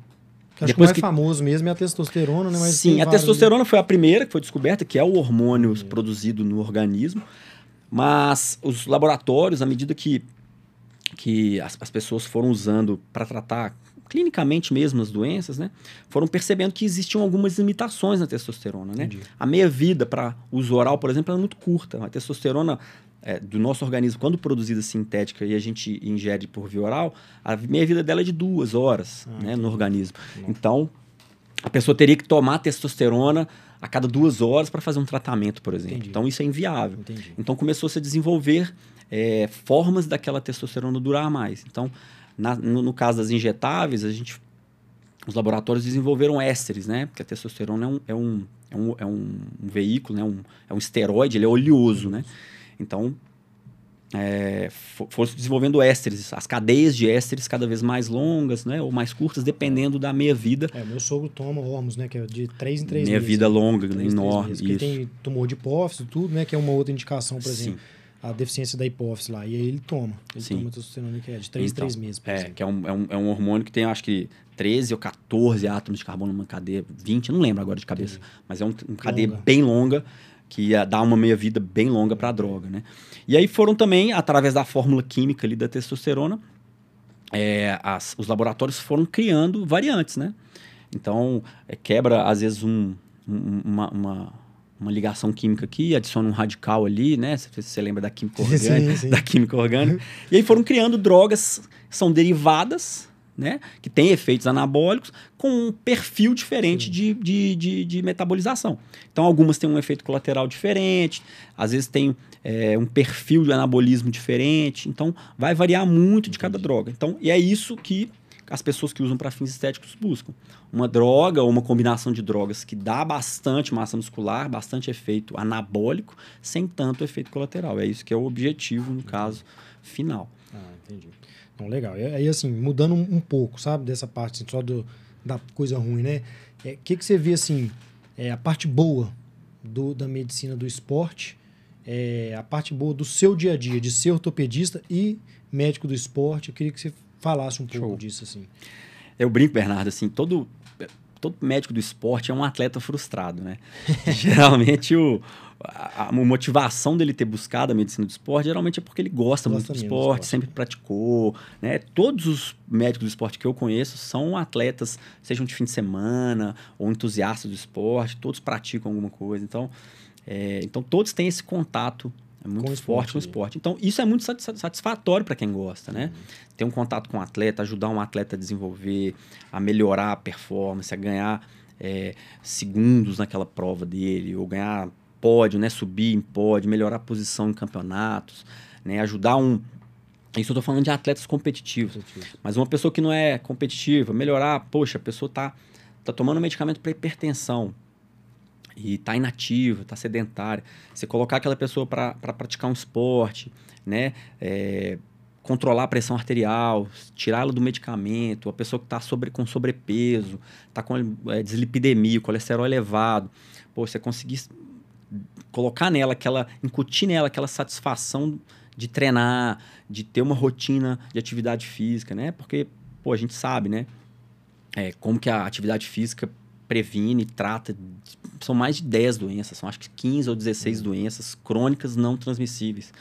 Acho que o mais que... famoso mesmo é a testosterona, né? Mas Sim, a testosterona foi a primeira que foi descoberta, que é o hormônio produzido no organismo. Mas os laboratórios, à medida que, que as, as pessoas foram usando para tratar clinicamente mesmo as doenças, né, foram percebendo que existiam algumas limitações na testosterona, né? Entendi. A meia-vida para uso oral, por exemplo, é muito curta. A testosterona é, do nosso organismo, quando produzida sintética e a gente ingere por via oral, a meia-vida dela é de duas horas Ah, né, no organismo. Não. Então, a pessoa teria que tomar testosterona a cada duas horas para fazer um tratamento, por exemplo. Entendi. Então, isso é inviável. Entendi. Então começou-se a desenvolver é, formas daquela testosterona durar mais. Então, na- no, no caso das injetáveis, a gente, os laboratórios desenvolveram ésteres, né? Porque a testosterona é um, é um, é um, é um, um veículo, né? um, é um esteroide, ele é oleoso, né? Então, é, fo- foram se desenvolvendo ésteres, as cadeias de ésteres cada vez mais longas, né? Ou mais curtas, dependendo da meia-vida. É, meu sogro toma Hormos, né? Que é de 3 em 3 meses. Meia-vida longa, né? Enorme. Porque Isso. tem tumor de hipófise e tudo, né? Que é uma outra indicação, por Sim. A deficiência da hipófise lá. E aí ele toma. Ele Sim. toma testosterona que é de 3 em Então, 3 meses, por É, exemplo. que é um, é, um, é um hormônio que tem, acho que, 13 ou 14 átomos de carbono numa cadeia, 20, eu não lembro agora de cabeça, mas é um, uma cadeia Longa. bem longa que ia dar uma meia-vida bem longa para a droga, né? E aí foram também, através da fórmula química ali da testosterona, é, as- os laboratórios foram criando variantes, né? Então, é, quebra, às vezes, um, um- uma, uma, uma ligação química aqui, adiciona um radical ali, né? Se você lembra da química Sim, orgânica. sim. Da química orgânica. e aí foram criando drogas que são derivadas, né? Que têm efeitos anabólicos com um perfil diferente de, de, de, de metabolização. Então, algumas têm um efeito colateral diferente, às vezes tem é, um perfil de anabolismo diferente. Então, vai variar muito de cada droga. Então, e é isso que as pessoas que usam para fins estéticos buscam. Uma droga ou uma combinação de drogas que dá bastante massa muscular, bastante efeito anabólico, sem tanto efeito colateral. É isso que é o objetivo, no caso, final. Ah, entendi. Não, legal. E aí, assim, mudando um, um pouco, sabe, dessa parte, assim, só do, da coisa ruim, né? O é, que, que você vê, assim, é, a parte boa do, da medicina do esporte, é, a parte boa do seu dia a dia, de ser ortopedista e médico do esporte. Eu queria que você falasse um pouco Show. disso, assim. Eu brinco, Bernardo, assim, todo, todo médico do esporte é um atleta frustrado, né? Geralmente o, a, a, motivação dele ter buscado a medicina do esporte geralmente é porque ele gosta, gosta muito do esporte, esporte, sempre praticou, né? Todos os médicos do esporte que eu conheço são atletas, sejam de fim de semana ou entusiastas do esporte, todos praticam alguma coisa. Então, é, então todos têm esse contato é muito com forte com o esporte. Então, isso é muito satisfatório para quem gosta, né? Uhum. Ter um contato com o um atleta, ajudar um atleta a desenvolver, a melhorar a performance, a ganhar é, segundos naquela prova dele, ou ganhar pódio, né? Subir em pódio, melhorar a posição em campeonatos, né? Ajudar um... Isso eu tô falando de atletas competitivos. Competitivo. Mas uma pessoa que não é competitiva, melhorar... Poxa, a pessoa tá, tá tomando medicamento para hipertensão e está inativa, está sedentária, você colocar aquela pessoa para pra praticar um esporte, né? É, controlar a pressão arterial, tirá-la do medicamento, a pessoa que está sobre, com sobrepeso, está com é, dislipidemia, colesterol elevado, pô, você conseguir colocar nela aquela, incutir nela aquela satisfação de treinar, de ter uma rotina de atividade física, né? Porque, pô, a gente sabe, né? É, como que a atividade física previne, trata. São mais de 10 doenças, são acho que 15 ou 16 uhum. doenças crônicas não transmissíveis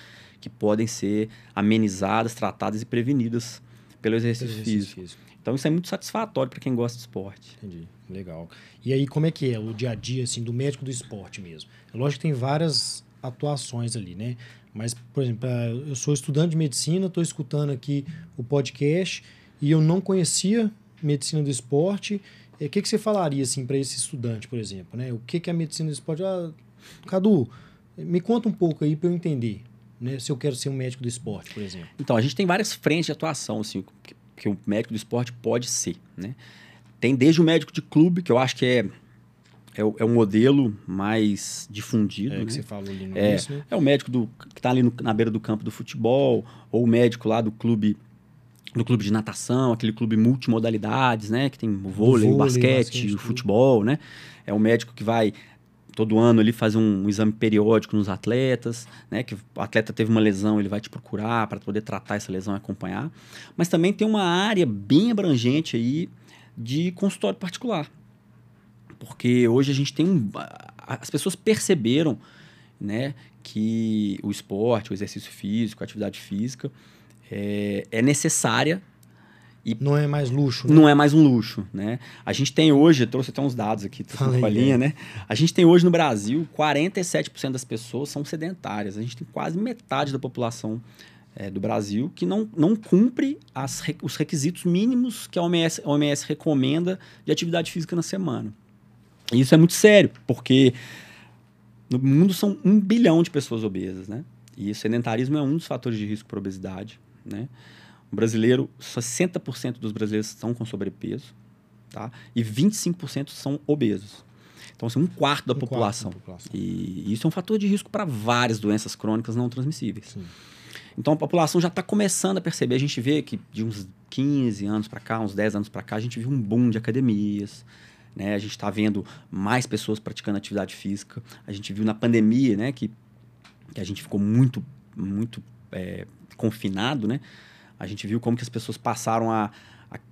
que podem ser amenizadas, tratadas e prevenidas pelo exercício, exercício físico. físico. Então isso é muito satisfatório para quem gosta de esporte. Entendi, legal. E aí como é que é o dia a dia assim do médico do esporte mesmo? É lógico que tem várias atuações ali, né? Mas, por exemplo, eu sou estudante de medicina, estou escutando aqui o podcast e eu não conhecia medicina do esporte o que, que você falaria assim para esse estudante, por exemplo? Né? O que, que a medicina do esporte? Ah, Cadu, me conta um pouco aí para eu entender. Né? Se eu quero ser um médico do esporte, por exemplo. Então, a gente tem várias frentes de atuação assim, que, que o médico do esporte pode ser. Né? Tem desde o médico de clube, que eu acho que é é o, é o modelo mais difundido. É né? que você falou ali no é, início, né? É o médico do, que está ali no, na beira do campo do futebol, ou o médico lá do clube do clube de natação, aquele clube multimodalidades, né? Que tem o vôlei, o, vôlei, o basquete, basquete, o futebol, né? É o médico que vai todo ano ali fazer um, um, exame periódico nos atletas, né? Que o atleta teve uma lesão, ele vai te procurar para poder tratar essa lesão e acompanhar. Mas também tem uma área bem abrangente aí de consultório particular. Porque hoje a gente tem um, as pessoas perceberam, né, que o esporte, o exercício físico, a atividade física, é, é necessária. E não é mais luxo, né? Não é mais um luxo, né? A gente tem hoje, eu trouxe até uns dados aqui, com a linha, né? A gente tem hoje no Brasil, 47% das pessoas são sedentárias. A gente tem quase metade da população é, do Brasil que não, não cumpre as, os requisitos mínimos que a OMS, a OMS recomenda de atividade física na semana. E isso é muito sério, porque no mundo são um bilhão de pessoas obesas, né? E o sedentarismo é um dos fatores de risco para obesidade. Né? O brasileiro, 60% dos brasileiros estão com sobrepeso tá? e 25% são obesos. Então, assim, um quarto da, um população. Quarto da população. E isso é um fator de risco para várias doenças crônicas não transmissíveis. Sim. Então, a população já está começando a perceber. A gente vê que de uns 15 anos para cá, uns 10 anos para cá, a gente viu um boom de academias. Né? A gente está vendo mais pessoas praticando atividade física. A gente viu na pandemia né, que, que a gente ficou muito, muito é, confinado, né? A gente viu como que as pessoas passaram a,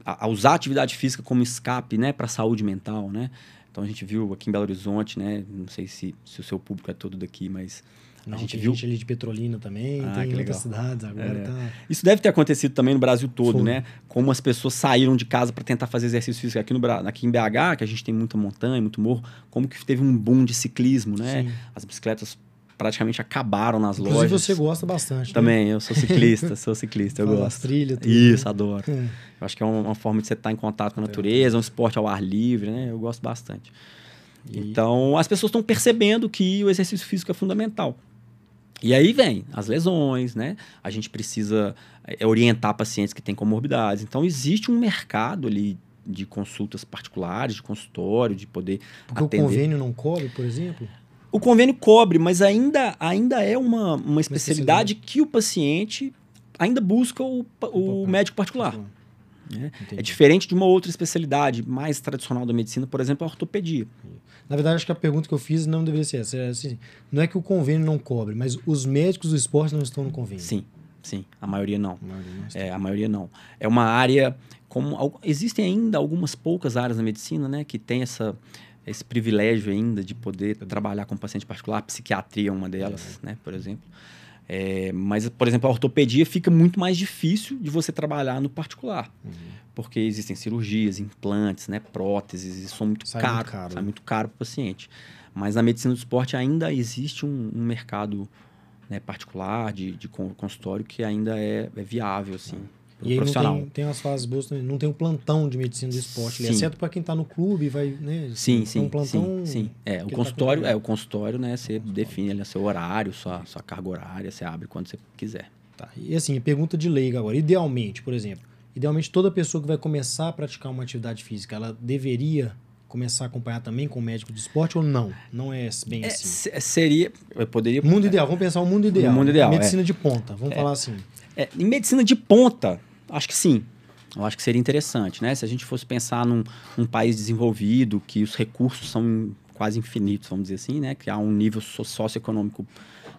a, a usar a atividade física como escape, né, para a saúde mental, né? Então a gente viu aqui em Belo Horizonte, né? Não sei se, se o seu público é todo daqui, mas não, a gente viu gente ali de Petrolina também, ah, tem outras cidades agora. É. Tá... Isso deve ter acontecido também no Brasil todo, Foi. né? Como as pessoas saíram de casa para tentar fazer exercício físico aqui, no, aqui em BH, que a gente tem muita montanha, muito morro, como que teve um boom de ciclismo, né? Sim. As bicicletas praticamente acabaram nas Inclusive, lojas. você gosta bastante. Né? Também, né? eu sou ciclista, sou ciclista, eu gosto. trilha, tudo, Isso, né? adoro. É. Eu acho que é uma, forma de você estar em contato com a natureza, um esporte ao ar livre, né? Eu gosto bastante. E... Então, as pessoas estão percebendo que o exercício físico é fundamental. E aí vem as lesões, né? A gente precisa é, orientar pacientes que têm comorbidades. Então, existe um mercado ali de consultas particulares, de consultório, de poder Porque atender. o convênio não cobre, por exemplo? O convênio cobre, mas ainda, ainda é uma, uma especialidade que o paciente ainda busca o, o, o médico particular. Né? É diferente de uma outra especialidade mais tradicional da medicina, por exemplo, a ortopedia. Na verdade, acho que a pergunta que eu fiz não deveria ser essa. É assim, não é que o convênio não cobre, mas os médicos do esporte não estão no convênio. Sim, sim. A maioria não. A maioria não, é, a maioria não. É uma área como existem ainda algumas poucas áreas da medicina, né, que tem essa esse privilégio ainda de poder trabalhar com paciente particular, a psiquiatria é uma delas, né, por exemplo. É, mas, por exemplo, a ortopedia fica muito mais difícil de você trabalhar no particular. Uhum. Porque existem cirurgias, implantes, né, próteses, isso são muito sai caro, caro. Sai muito caro para o paciente. Mas na medicina do esporte ainda existe um, um mercado né, particular de, de consultório que ainda é, é viável, assim. Uhum e aí não tem, tem as fases boas, não tem um plantão de medicina do esporte, ali, exceto para quem está no clube, vai, né? Sim, sim, um plantão sim, sim. É, o tá consultório, tá é, o consultório, né, você define ali seu horário, sua, sua carga horária, você abre quando você quiser. Tá. E assim, pergunta de leiga agora, idealmente, por exemplo, idealmente toda pessoa que vai começar a praticar uma atividade física, ela deveria começar a acompanhar também com o médico de esporte ou não? Não é bem é, assim. Seria, eu poderia... Mundo ideal, vamos pensar o um mundo ideal. O mundo ideal, Medicina é. de ponta, vamos é. falar assim. É, em medicina de ponta, Acho que sim. Eu acho que seria interessante, né? Se a gente fosse pensar num, num país desenvolvido, que os recursos são quase infinitos, vamos dizer assim, né? Que há um nível socioeconômico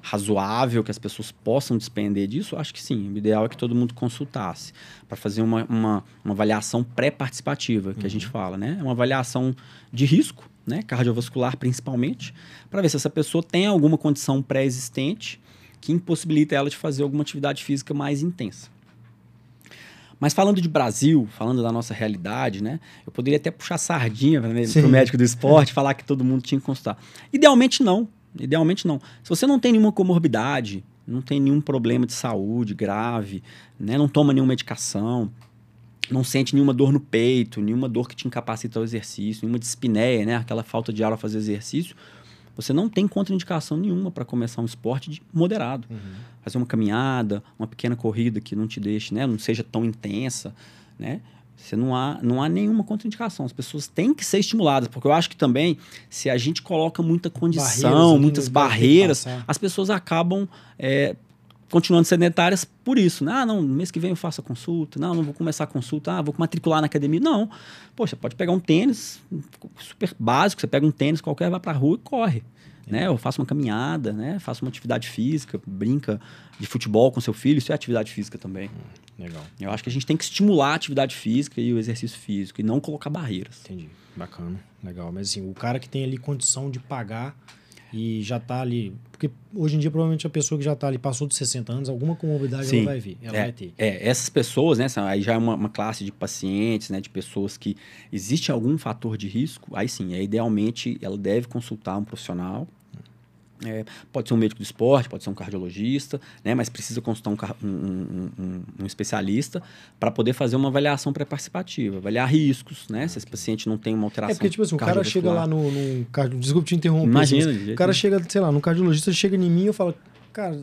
razoável, que as pessoas possam despender disso, acho que sim. O ideal é que todo mundo consultasse para fazer uma, uma, uma avaliação pré-participativa, que uhum. a gente uhum. fala, né? Uma avaliação de risco, né? Cardiovascular principalmente, para ver se essa pessoa tem alguma condição pré-existente que impossibilita ela de fazer alguma atividade física mais intensa. Mas falando de Brasil, falando da nossa realidade, né? Eu poderia até puxar sardinha para o médico do esporte, falar que todo mundo tinha que consultar. Idealmente não. Idealmente não. Se você não tem nenhuma comorbidade, não tem nenhum problema de saúde grave, né? não toma nenhuma medicação, não sente nenhuma dor no peito, nenhuma dor que te incapacita ao exercício, nenhuma dispneia, né? aquela falta de ar ao fazer exercício, você não tem contraindicação nenhuma para começar um esporte moderado. Uhum. Fazer uma caminhada, uma pequena corrida que não te deixe, né, não seja tão intensa, né? Você não há, não há nenhuma contraindicação. As pessoas têm que ser estimuladas, porque eu acho que também, se a gente coloca muita condição, barreiras, muitas barreiras, as pessoas acabam é, continuando sedentárias por isso. Né? Ah, não, mês que vem eu faço a consulta. Não, não vou começar a consulta. Ah, vou matricular na academia. Não. Poxa, pode pegar um tênis super básico. Você pega um tênis qualquer, vai para a rua e corre. Né? Eu faço uma caminhada, né? faço uma atividade física, brinca de futebol com seu filho. Isso é atividade física também. Hum, legal. Eu acho que a gente tem que estimular a atividade física e o exercício físico e não colocar barreiras. Entendi. Bacana. Legal. Mas assim, o cara que tem ali condição de pagar e já está ali. Porque hoje em dia, provavelmente, a pessoa que já está ali, passou de 60 anos, alguma comorbidade Sim. ela vai vir, ela é, vai ter. É, essas pessoas, né? Aí já é uma, uma, classe de pacientes, né? De pessoas que existe algum fator de risco, aí sim, é, idealmente ela deve consultar um profissional é, pode ser um médico do esporte, pode ser um cardiologista, né? mas precisa consultar um, um, um, um especialista para poder fazer uma avaliação pré-participativa, avaliar riscos, né? Se esse paciente não tem uma alteração. É porque, tipo assim, o cara chega lá no. no desculpa te interromper. Imagina. Assim, o cara chega, sei lá, no cardiologista, chega em mim e eu falo, cara,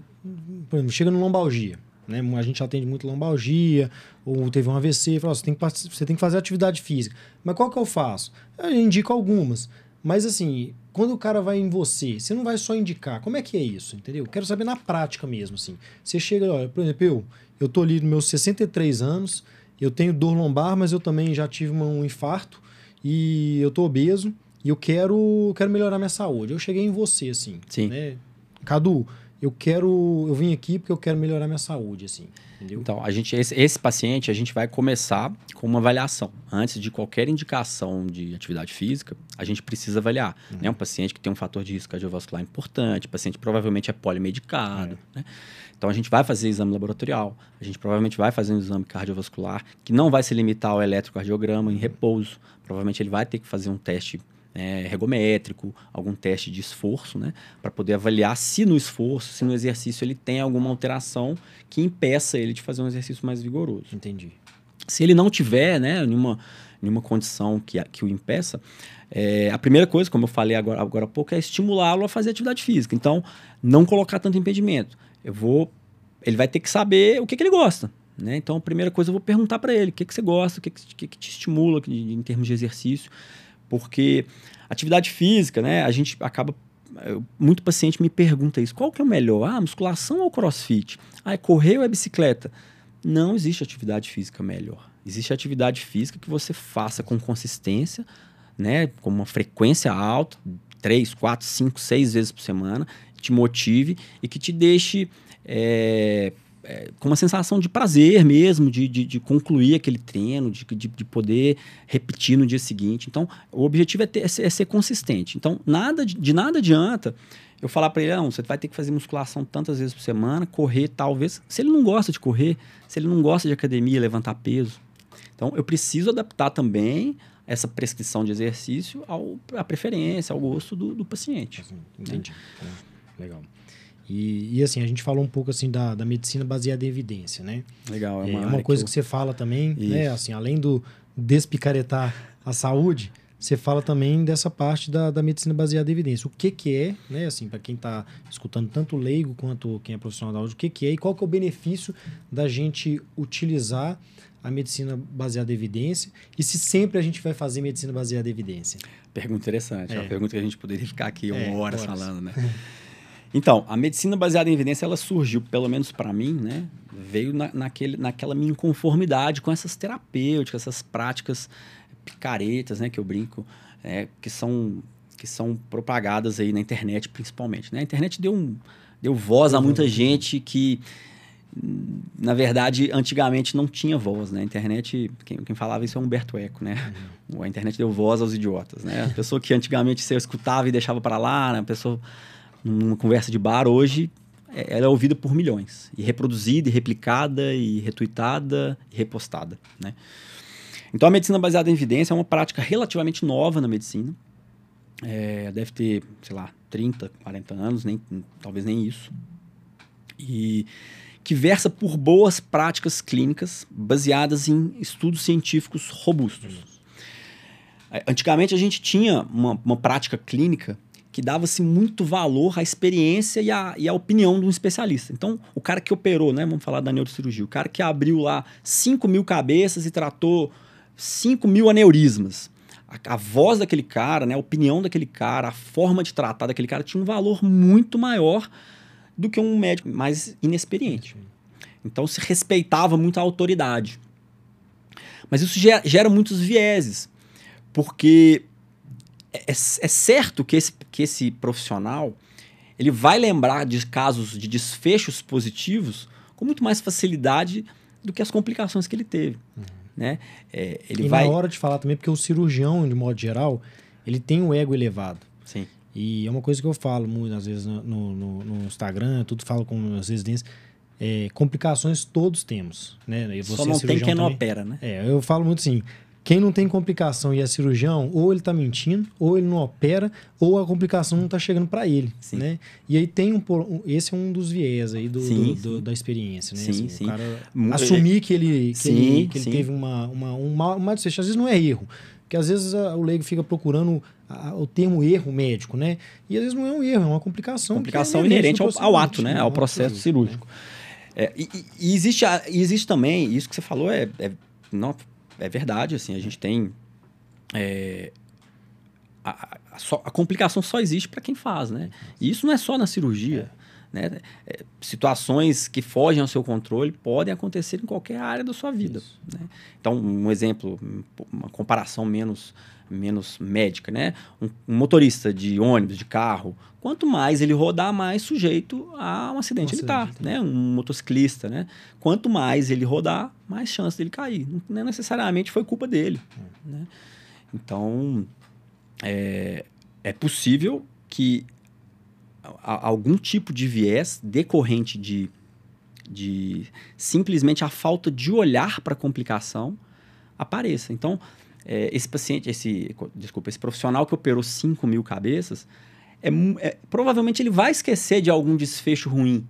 por exemplo, chega no lombalgia. Né? A gente atende muito lombalgia, ou teve um AVC, fala, você, tem que, você tem que fazer atividade física. Mas qual que eu faço? Eu indico algumas. Mas assim, quando o cara vai em você, você não vai só indicar. Como é que é isso, entendeu? Quero saber na prática mesmo, assim. Você chega, olha, por exemplo, eu, eu tô ali nos meus 63 anos, eu tenho dor lombar, mas eu também já tive um infarto e eu tô obeso e eu quero, quero melhorar minha saúde. Eu cheguei em você, assim. Sim. Né? Cadu, eu quero, eu vim aqui porque eu quero melhorar minha saúde, assim. Entendeu? Então, a gente, esse, esse, paciente, a gente vai começar com uma avaliação. Antes de qualquer indicação de atividade física, a gente precisa avaliar. Uhum. Né? Um paciente que tem um fator de risco cardiovascular importante, paciente provavelmente é polimedicado. É. Né? Então, a gente vai fazer exame laboratorial, a gente provavelmente vai fazer um exame cardiovascular, que não vai se limitar ao eletrocardiograma em repouso. Provavelmente ele vai ter que fazer um teste é, ergométrico, algum teste de esforço, né? Para poder avaliar se no esforço, se no exercício ele tem alguma alteração que impeça ele de fazer um exercício mais vigoroso. Entendi. Se ele não tiver, né, nenhuma, nenhuma condição que, que o impeça, é, a primeira coisa, como eu falei agora, agora há pouco, é estimulá-lo a fazer atividade física. Então, não colocar tanto impedimento. Eu vou. Ele vai ter que saber o que, que ele gosta. Né? Então, a primeira coisa eu vou perguntar para ele o que, que você gosta, o que, que, que te estimula em termos de exercício porque atividade física, né, a gente acaba muito paciente me pergunta isso. Qual que é o melhor? Ah, musculação ou crossfit? Ah, é correr ou é bicicleta? Não existe atividade física melhor. Existe atividade física que você faça com consistência, né, com uma frequência alta, três, quatro, cinco, seis vezes por semana, te motive e que te deixe é, é, com uma sensação de prazer mesmo, de, de, de concluir aquele treino, de, de, de, poder repetir no dia seguinte. Então, o objetivo é, ter, é, ser, é ser, consistente. Então, nada de, nada adianta eu falar para ele, não, você vai ter que fazer musculação tantas vezes por semana, correr talvez. Se ele não gosta de correr, se ele não gosta de academia, levantar peso. Então, eu preciso adaptar também essa prescrição de exercício ao, à preferência, ao gosto do, do paciente. Entendi. Né? Legal. E, e, assim, a gente falou um pouco assim da, da medicina baseada em evidência, né? Legal, é uma, é uma coisa que, eu... que, você fala também, né? Isso. né? Assim, além do despicaretar a saúde, você fala também dessa parte da, da medicina baseada em evidência. O que que é, né? Assim, para quem está escutando tanto leigo quanto quem é profissional da saúde, o que que é e qual que é o benefício da gente utilizar a medicina baseada em evidência e se sempre a gente vai fazer medicina baseada em evidência? Pergunta interessante. É, uma pergunta que a gente poderia ficar aqui uma é, horas falando, né? Então, a medicina baseada em evidência, ela surgiu, pelo menos para mim, né? Veio na, naquele, naquela minha inconformidade com essas terapêuticas, essas práticas picaretas, né? Que eu brinco, é, que, são, que são propagadas aí na internet, principalmente. Né? A internet deu, um, deu voz a muita gente que, na verdade, antigamente não tinha voz, né? A internet, quem, quem falava isso é Humberto Eco, né? Uhum. A internet deu voz aos idiotas, né? A pessoa que antigamente você escutava e deixava para lá, né? a pessoa numa conversa de bar hoje, é, ela é ouvida por milhões. E reproduzida, e replicada, e retuitada, e repostada, né? Então, a medicina baseada em evidência é uma prática relativamente nova na medicina. É, deve ter, sei lá, 30, 40 anos, nem, talvez nem isso. E que versa por boas práticas clínicas baseadas em estudos científicos robustos. É, antigamente, a gente tinha uma, uma prática clínica que dava-se muito valor à experiência e à, e à opinião de um especialista. Então, o cara que operou, né? Vamos falar da neurocirurgia. O cara que abriu lá 5 mil cabeças e tratou 5 mil aneurismas. A, a, voz daquele cara, né? a opinião daquele cara, a forma de tratar daquele cara tinha um valor muito maior do que um médico mais inexperiente. Então, se respeitava muito a autoridade. Mas isso gera, gera muitos vieses, porque é, é, certo que esse, que esse profissional ele vai lembrar de casos de desfechos positivos com muito mais facilidade do que as complicações que ele teve. Uhum. Né? É, ele e vai... na hora de falar também, porque o cirurgião, de modo geral, ele tem um ego elevado. Sim. E é uma coisa que eu falo muitas vezes no, no, no Instagram, tudo falo com as residências. É, complicações todos temos, né? E você Só não tem quem não opera, né? É, eu falo muito assim, quem não tem complicação e é cirurgião, ou ele está mentindo, ou ele não opera, ou a complicação não está chegando para ele, sim. né? E aí tem um, esse é um dos viés aí do, sim, do, do, da experiência, né? Sim, assim, sim. O cara assumir que ele, que ele, que ele teve uma, uma, uma, uma desfecho. Às vezes não é erro, porque às vezes a, o leigo fica procurando a, o termo erro médico, né? E às vezes não é um erro, é uma complicação. Complicação é inerente ao, ao, ato, né? Ao processo cirúrgico. Né? É, e, e, existe, e existe também, isso que você falou é, é não, é verdade, assim, a gente tem. É, a, a, só, a, complicação só existe para quem faz, né? E isso não é só na cirurgia. Né? É, situações que fogem ao seu controle podem acontecer em qualquer área da sua vida. Né? Então, um exemplo, uma comparação menos menos médica, né? Um, um, motorista de ônibus, de carro, quanto mais ele rodar, mais sujeito a um acidente ele está, né? Um motociclista, né? Quanto mais ele rodar, mais chance dele cair. Não necessariamente foi culpa dele, é. né? Então, é, é possível que algum tipo de viés decorrente de, de simplesmente a falta de olhar para a complicação apareça. Então, é, esse paciente, esse, desculpa, esse profissional que operou 5 mil cabeças, é, é, provavelmente ele vai esquecer de algum desfecho ruim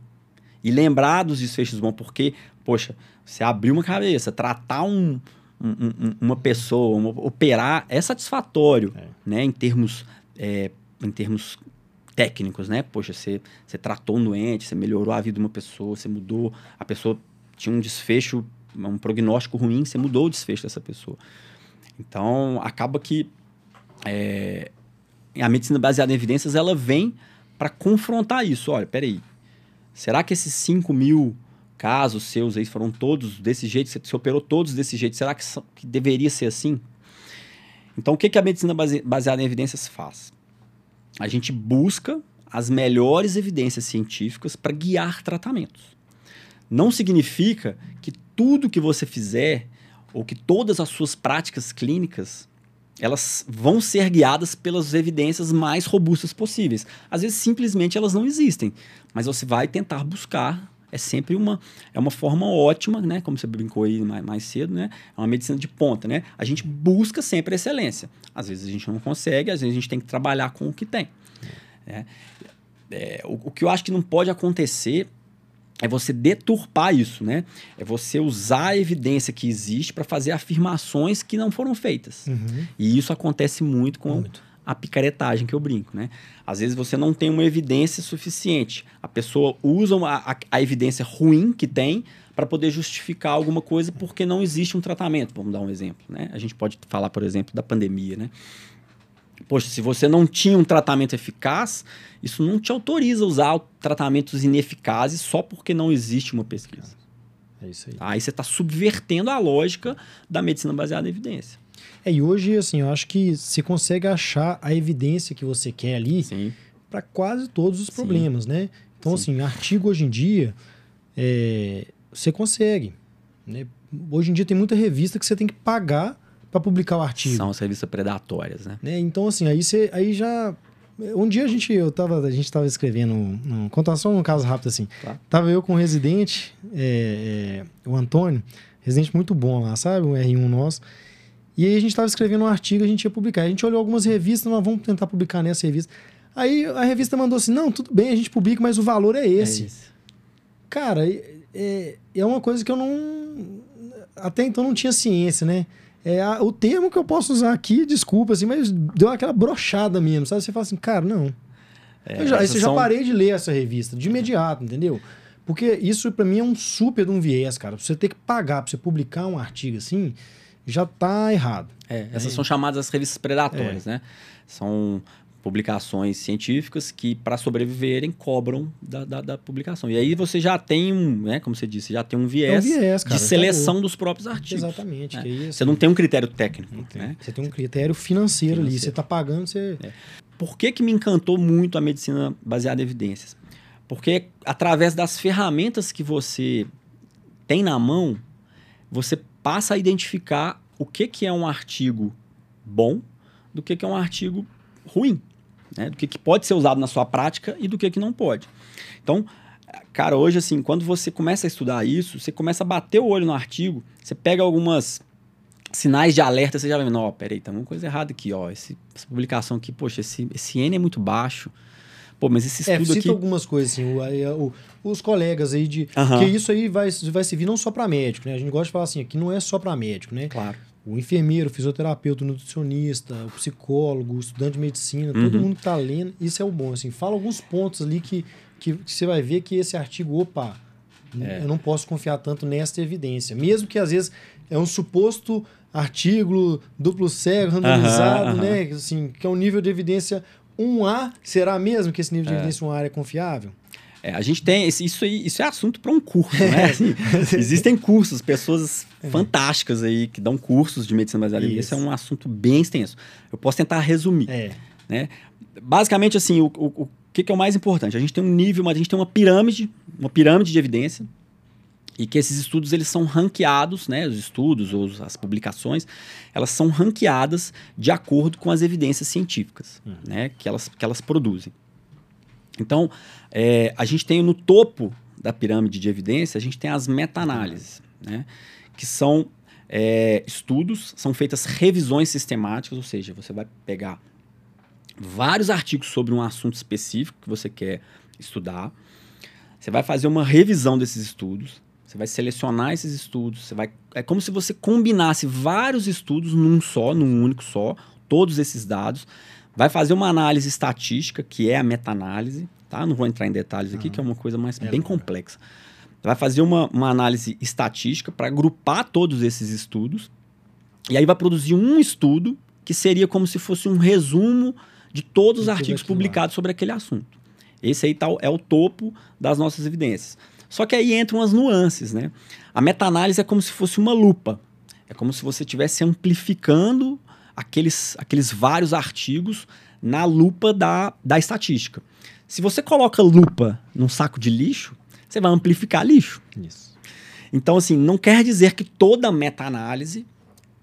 e lembrar dos desfechos bons, porque, poxa, você abrir uma cabeça, tratar um, um, um, uma pessoa, uma, operar é satisfatório, é. né, em termos, é, em termos técnicos, né? Poxa, você, você tratou um doente, você melhorou a vida de uma pessoa, você mudou, a pessoa tinha um desfecho, um prognóstico ruim, você mudou o desfecho dessa pessoa. Então, acaba que é, a medicina baseada em evidências ela vem para confrontar isso. Olha, peraí, será que esses 5 mil casos seus aí foram todos desse jeito, você operou todos desse jeito, será que, que deveria ser assim? Então, o que, que a medicina base, baseada em evidências faz? A gente busca as melhores evidências científicas para guiar tratamentos. Não significa que tudo que você fizer ou que todas as suas práticas clínicas elas vão ser guiadas pelas evidências mais robustas possíveis. Às vezes simplesmente elas não existem, mas você vai tentar buscar. É sempre uma, é uma forma ótima, né? Como você brincou aí mais, mais cedo, né? É uma medicina de ponta, né? A gente busca sempre a excelência. Às vezes a gente não consegue, às vezes a gente tem que trabalhar com o que tem. É, é, o, o que eu acho que não pode acontecer é você deturpar isso, né? É você usar a evidência que existe para fazer afirmações que não foram feitas. Uhum. E isso acontece muito com muito. a picaretagem que eu brinco, né? Às vezes você não tem uma evidência suficiente. A pessoa usa uma, a, a evidência ruim que tem para poder justificar alguma coisa porque não existe um tratamento. Vamos dar um exemplo, né? A gente pode falar, por exemplo, da pandemia, né? Poxa, se você não tinha um tratamento eficaz, isso não te autoriza a usar tratamentos ineficazes só porque não existe uma pesquisa. É isso aí. Aí você está subvertendo a lógica da medicina baseada em evidência. É, e hoje, assim, eu acho que você consegue achar a evidência que você quer ali para quase todos os problemas, Sim. né? Então, Sim. assim, artigo hoje em dia, é, você consegue. Né? Hoje em dia tem muita revista que você tem que pagar para publicar o artigo. São as revistas predatórias, né? né? Então, assim, aí você aí já. Um dia a gente, eu tava, a gente tava escrevendo. Um, contar só um caso rápido assim. Tá. Tava eu com um residente, é, é, o Antônio, residente muito bom lá, sabe? Um R1 nosso. E aí a gente tava escrevendo um artigo, a gente ia publicar. A gente olhou algumas revistas, nós vamos tentar publicar nessa revista. Aí a revista mandou assim: não, tudo bem, a gente publica, mas o valor é esse. É Cara, é, é uma coisa que eu não. Até então não tinha ciência, né? É a, o termo que eu posso usar aqui, desculpa, assim, mas deu aquela brochada mesmo, sabe? Você fala assim, cara, não. É, eu já, eu já parei de ler essa revista, de imediato, entendeu? Porque isso para mim é um super de um viés, cara. Você ter que pagar pra você publicar um artigo assim, já tá errado. É, essas é. são chamadas as revistas predatórias, é. né? São publicações científicas que, para sobreviverem, cobram da, da, da, publicação. E aí você já tem um, né, como você disse, já tem um viés, é um viés cara, de seleção dos próprios artigos. Exatamente. Né? Você não tem um critério técnico. Né? Você tem um critério financeiro, financeiro. ali. Você está pagando, você. É. Por que, que me encantou muito a medicina baseada em evidências? Porque através das ferramentas que você tem na mão, você passa a identificar o que, que é um artigo bom do que, que é um artigo ruim né? Do que, que pode ser usado na sua prática e do que, que não pode. Então, cara, hoje, assim, quando você começa a estudar isso, você começa a bater o olho no artigo, você pega algumas sinais de alerta, você já vê, não, peraí, tem uma coisa errada aqui, ó. Esse, essa publicação aqui, poxa, esse, esse N é muito baixo. Pô, mas esse é, estudo é, cita aqui... algumas coisas, assim, o, o, os colegas aí de... Uhum. Que isso aí vai, vai servir não só para médico, né? A gente gosta de falar assim, aqui não é só para médico, né? Claro o enfermeiro, o fisioterapeuta, o nutricionista, o psicólogo, o estudante de medicina, uhum. todo mundo que está lendo, isso é o bom. Assim, fala alguns pontos ali que, que, que você vai ver que esse artigo, opa, é. eu não posso confiar tanto nesta evidência. Mesmo que às vezes é um suposto artigo duplo cego, randomizado, uhum, uhum. né? Assim, que é um nível de evidência 1A. Será mesmo que esse nível de é. evidência 1A é confiável? É, a gente tem. Isso, isso é assunto para um curso, né? Assim, existem cursos, pessoas é. fantásticas aí que dão cursos de medicina baseada em Esse é um assunto bem extenso. Eu posso tentar resumir. É. Né? Basicamente, assim, o, o, o que, que, é o mais importante? A gente tem um nível, a gente tem uma pirâmide, uma pirâmide de evidência, e que esses estudos eles são ranqueados, né? Os estudos ou as publicações, elas são ranqueadas de acordo com as evidências científicas, uhum. né? Que elas, que elas produzem. Então, é, a gente tem no topo da pirâmide de evidência, a gente tem as meta-análises, né? que são é, estudos, são feitas revisões sistemáticas, ou seja, você vai pegar vários artigos sobre um assunto específico que você quer estudar, você vai fazer uma revisão desses estudos, você vai selecionar esses estudos, você vai, é como se você combinasse vários estudos num só, num único só, todos esses dados, vai fazer uma análise estatística, que é a meta-análise, tá? Não vou entrar em detalhes aqui, que é uma coisa mais é bem complexa. Vai fazer uma, uma análise estatística para agrupar todos esses estudos, e aí vai produzir um estudo que seria como se fosse um resumo de todos os artigos publicados sobre aquele assunto. Esse aí tá, é o topo das nossas evidências. Só que aí entram as nuances, né? A meta-análise é como se fosse uma lupa. É como se você estivesse amplificando aqueles, aqueles vários artigos na lupa da, da estatística. Se você coloca lupa num saco de lixo, você vai amplificar lixo. Isso. Então, assim, não quer dizer que toda meta-análise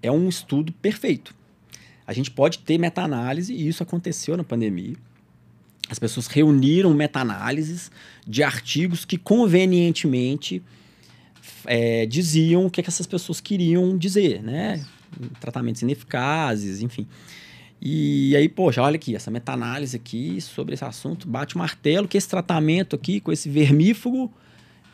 é um estudo perfeito. A gente pode ter meta-análise, e isso aconteceu na pandemia. As pessoas reuniram meta-análises de artigos que convenientemente é, diziam o que, que essas pessoas queriam dizer, né? Tratamentos ineficazes, enfim. E aí, poxa, olha aqui, essa meta-análise aqui sobre esse assunto bate o martelo que esse tratamento aqui com esse vermífugo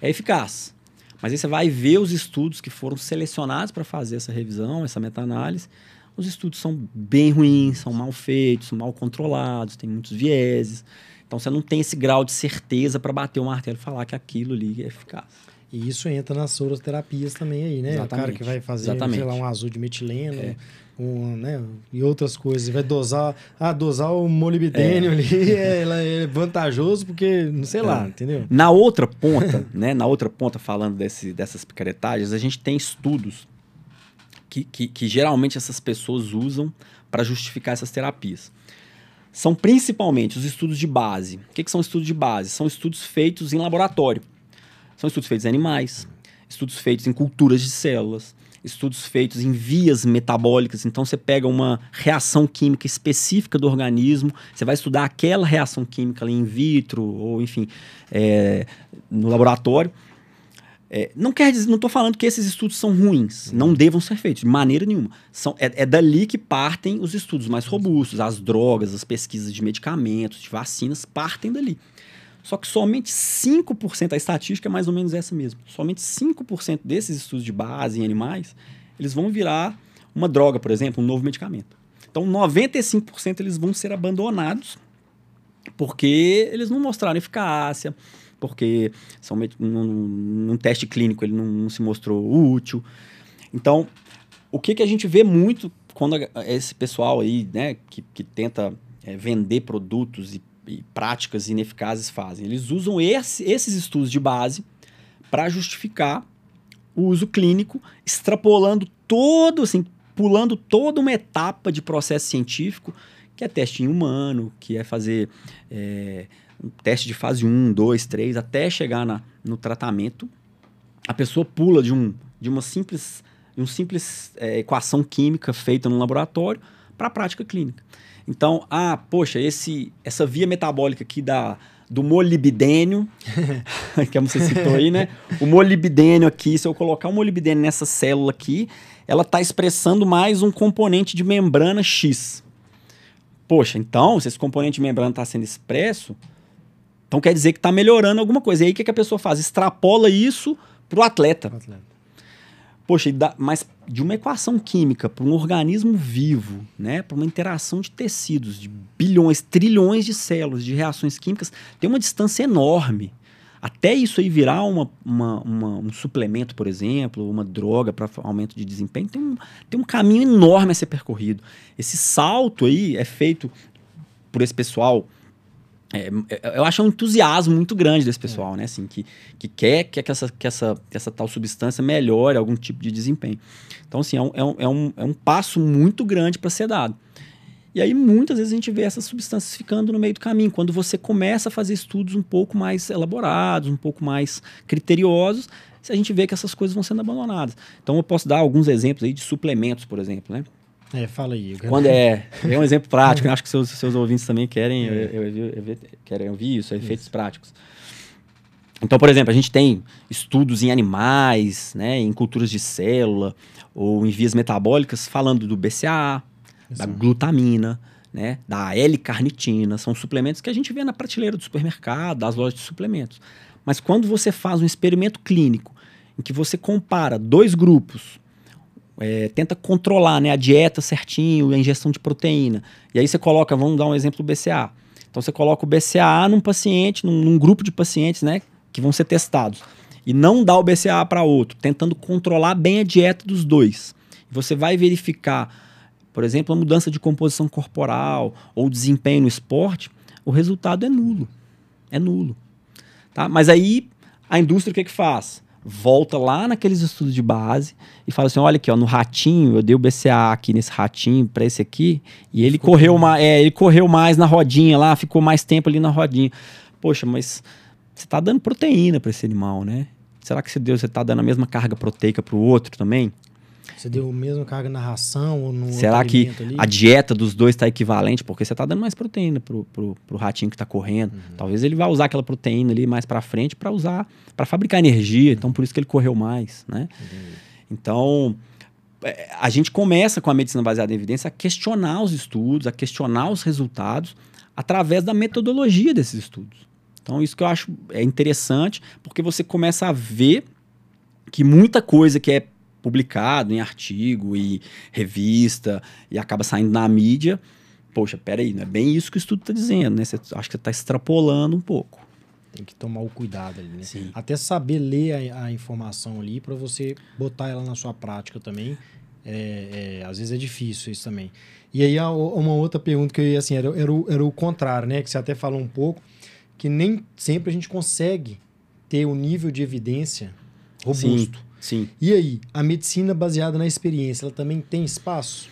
é eficaz. Mas aí você vai ver os estudos que foram selecionados para fazer essa revisão, essa meta-análise. Os estudos são bem ruins, são mal feitos, são mal controlados, tem muitos vieses. Então você não tem esse grau de certeza para bater o martelo e falar que aquilo ali é eficaz. E isso entra nas soroterapias também aí, né? Exatamente. O cara que vai fazer, Exatamente. sei lá, um azul de metileno, É. um, né? E outras coisas. Vai dosar, ah, dosar o molibdênio ali é, é vantajoso porque, sei lá, É. entendeu? Na outra ponta, né, na outra ponta, falando desse, dessas picaretagens, a gente tem estudos que, que, que geralmente essas pessoas usam para justificar essas terapias. São principalmente os estudos de base. O que, que são estudos de base? São estudos feitos em laboratório. São estudos feitos em animais, estudos feitos em culturas de células, estudos feitos em vias metabólicas. Então você pega uma reação química específica do organismo, você vai estudar aquela reação química ali in vitro, ou enfim, é, no laboratório. É, não quer dizer, não estou falando que esses estudos são ruins, não devam ser feitos, de maneira nenhuma. São, é, é dali que partem os estudos mais robustos, as drogas, as pesquisas de medicamentos, de vacinas, partem dali. Só que somente 5%, a estatística é mais ou menos essa mesmo, somente 5% desses estudos de base em animais, eles vão virar uma droga, por exemplo, um novo medicamento. Então, 95% eles vão ser abandonados porque eles não mostraram eficácia, porque são, num, teste clínico ele não, não se mostrou útil. Então, o que, que a gente vê muito quando esse pessoal aí, né, que, que tenta é, vender produtos e, e práticas ineficazes fazem? Eles usam esse- esses estudos de base para justificar o uso clínico, extrapolando todo, assim, pulando toda uma etapa de processo científico, que é teste em humano, que é fazer é, um teste de fase 1, 2, 3, até chegar na, no tratamento. A pessoa pula de, um, de uma simples, de um simples é, equação química feita no laboratório para a prática clínica. Então, ah, poxa, esse, essa via metabólica aqui da, do molibdênio, que você citou aí, né? O molibdênio aqui, se eu colocar o molibdênio nessa célula aqui, ela está expressando mais um componente de membrana X. Poxa, então, se esse componente de membrana está sendo expresso, então quer dizer que está melhorando alguma coisa. E aí o que, que a pessoa faz? Extrapola isso para o atleta. Atleta. Poxa, mas de uma equação química para um organismo vivo, né, para uma interação de tecidos, de bilhões, trilhões de células, de reações químicas, tem uma distância enorme. Até isso aí virar uma, uma- uma- um suplemento, por exemplo, uma droga para aumento de desempenho, tem um, tem um caminho enorme a ser percorrido. Esse salto aí é feito por esse pessoal. É, é, eu acho um entusiasmo muito grande desse pessoal, né? Assim, que, que quer que essa, que, essa, que essa tal substância melhore algum tipo de desempenho. Então, assim, é um, é um, é um, é um passo muito grande para ser dado. E aí, muitas vezes, a gente vê essas substâncias ficando no meio do caminho. Quando você começa a fazer estudos um pouco mais elaborados, um pouco mais criteriosos, a gente vê que essas coisas vão sendo abandonadas. Então, eu posso dar alguns exemplos aí de suplementos, por exemplo, né? É, fala aí. quero- Quando é, é um exemplo prático, eu acho que seus, seus ouvintes também querem, eu, eu, eu- eu- querem ouvir isso, efeitos práticos. Então, por exemplo, a gente tem estudos em animais, né, em culturas de célula ou em vias metabólicas falando do BCAA, da Exato. glutamina, né, da L-carnitina, são suplementos que a gente vê na prateleira do supermercado, das lojas de suplementos. Mas quando você faz um experimento clínico em que você compara dois grupos, é, tenta controlar né, a dieta certinho, a ingestão de proteína, e aí você coloca, vamos dar um exemplo do BCA. Então você coloca o BCA num paciente, num, num grupo de pacientes, né, que vão ser testados, e não dá o BCA para outro, tentando controlar bem a dieta dos dois. Você vai verificar, por exemplo, a mudança de composição corporal ou desempenho no esporte, o resultado é nulo. É nulo. Tá? Mas aí a indústria o que, que faz? Volta lá naqueles estudos de base e fala assim: olha aqui, ó, no ratinho, eu dei o BCA aqui nesse ratinho para esse aqui, e ele correu, mais, é, ele correu mais na rodinha lá, ficou mais tempo ali na rodinha. Poxa, mas você está dando proteína para esse animal, né? Será que se Deus você está dando a mesma carga proteica para o outro também? Você deu a mesma carga na ração ou no Será que ali? a dieta dos dois está equivalente? Porque você está dando mais proteína pro, pro, pro ratinho que está correndo. Uhum. Talvez ele vá usar aquela proteína ali mais para frente para usar, para fabricar energia. Então, por isso que ele correu mais, né? Uhum. Então, é, a gente começa com a medicina baseada em evidência a questionar os estudos, a questionar os resultados através da metodologia desses estudos. Então, isso que eu acho é interessante, porque você começa a ver que muita coisa que é publicado em artigo e revista e acaba saindo na mídia. Poxa, peraí, não é bem isso que o estudo está dizendo, né? Você, acho que você está extrapolando um pouco. Tem que tomar o cuidado ali, né? Sim. Até saber ler a, a informação ali para você botar ela na sua prática também. É, é, às vezes é difícil isso também. E aí, uma outra pergunta que eu ia assim, era, era, o, era o contrário, né? Que você até falou um pouco, que nem sempre a gente consegue ter o nível de evidência robusto. Sim. Sim. E aí, a medicina baseada na experiência, ela também tem espaço?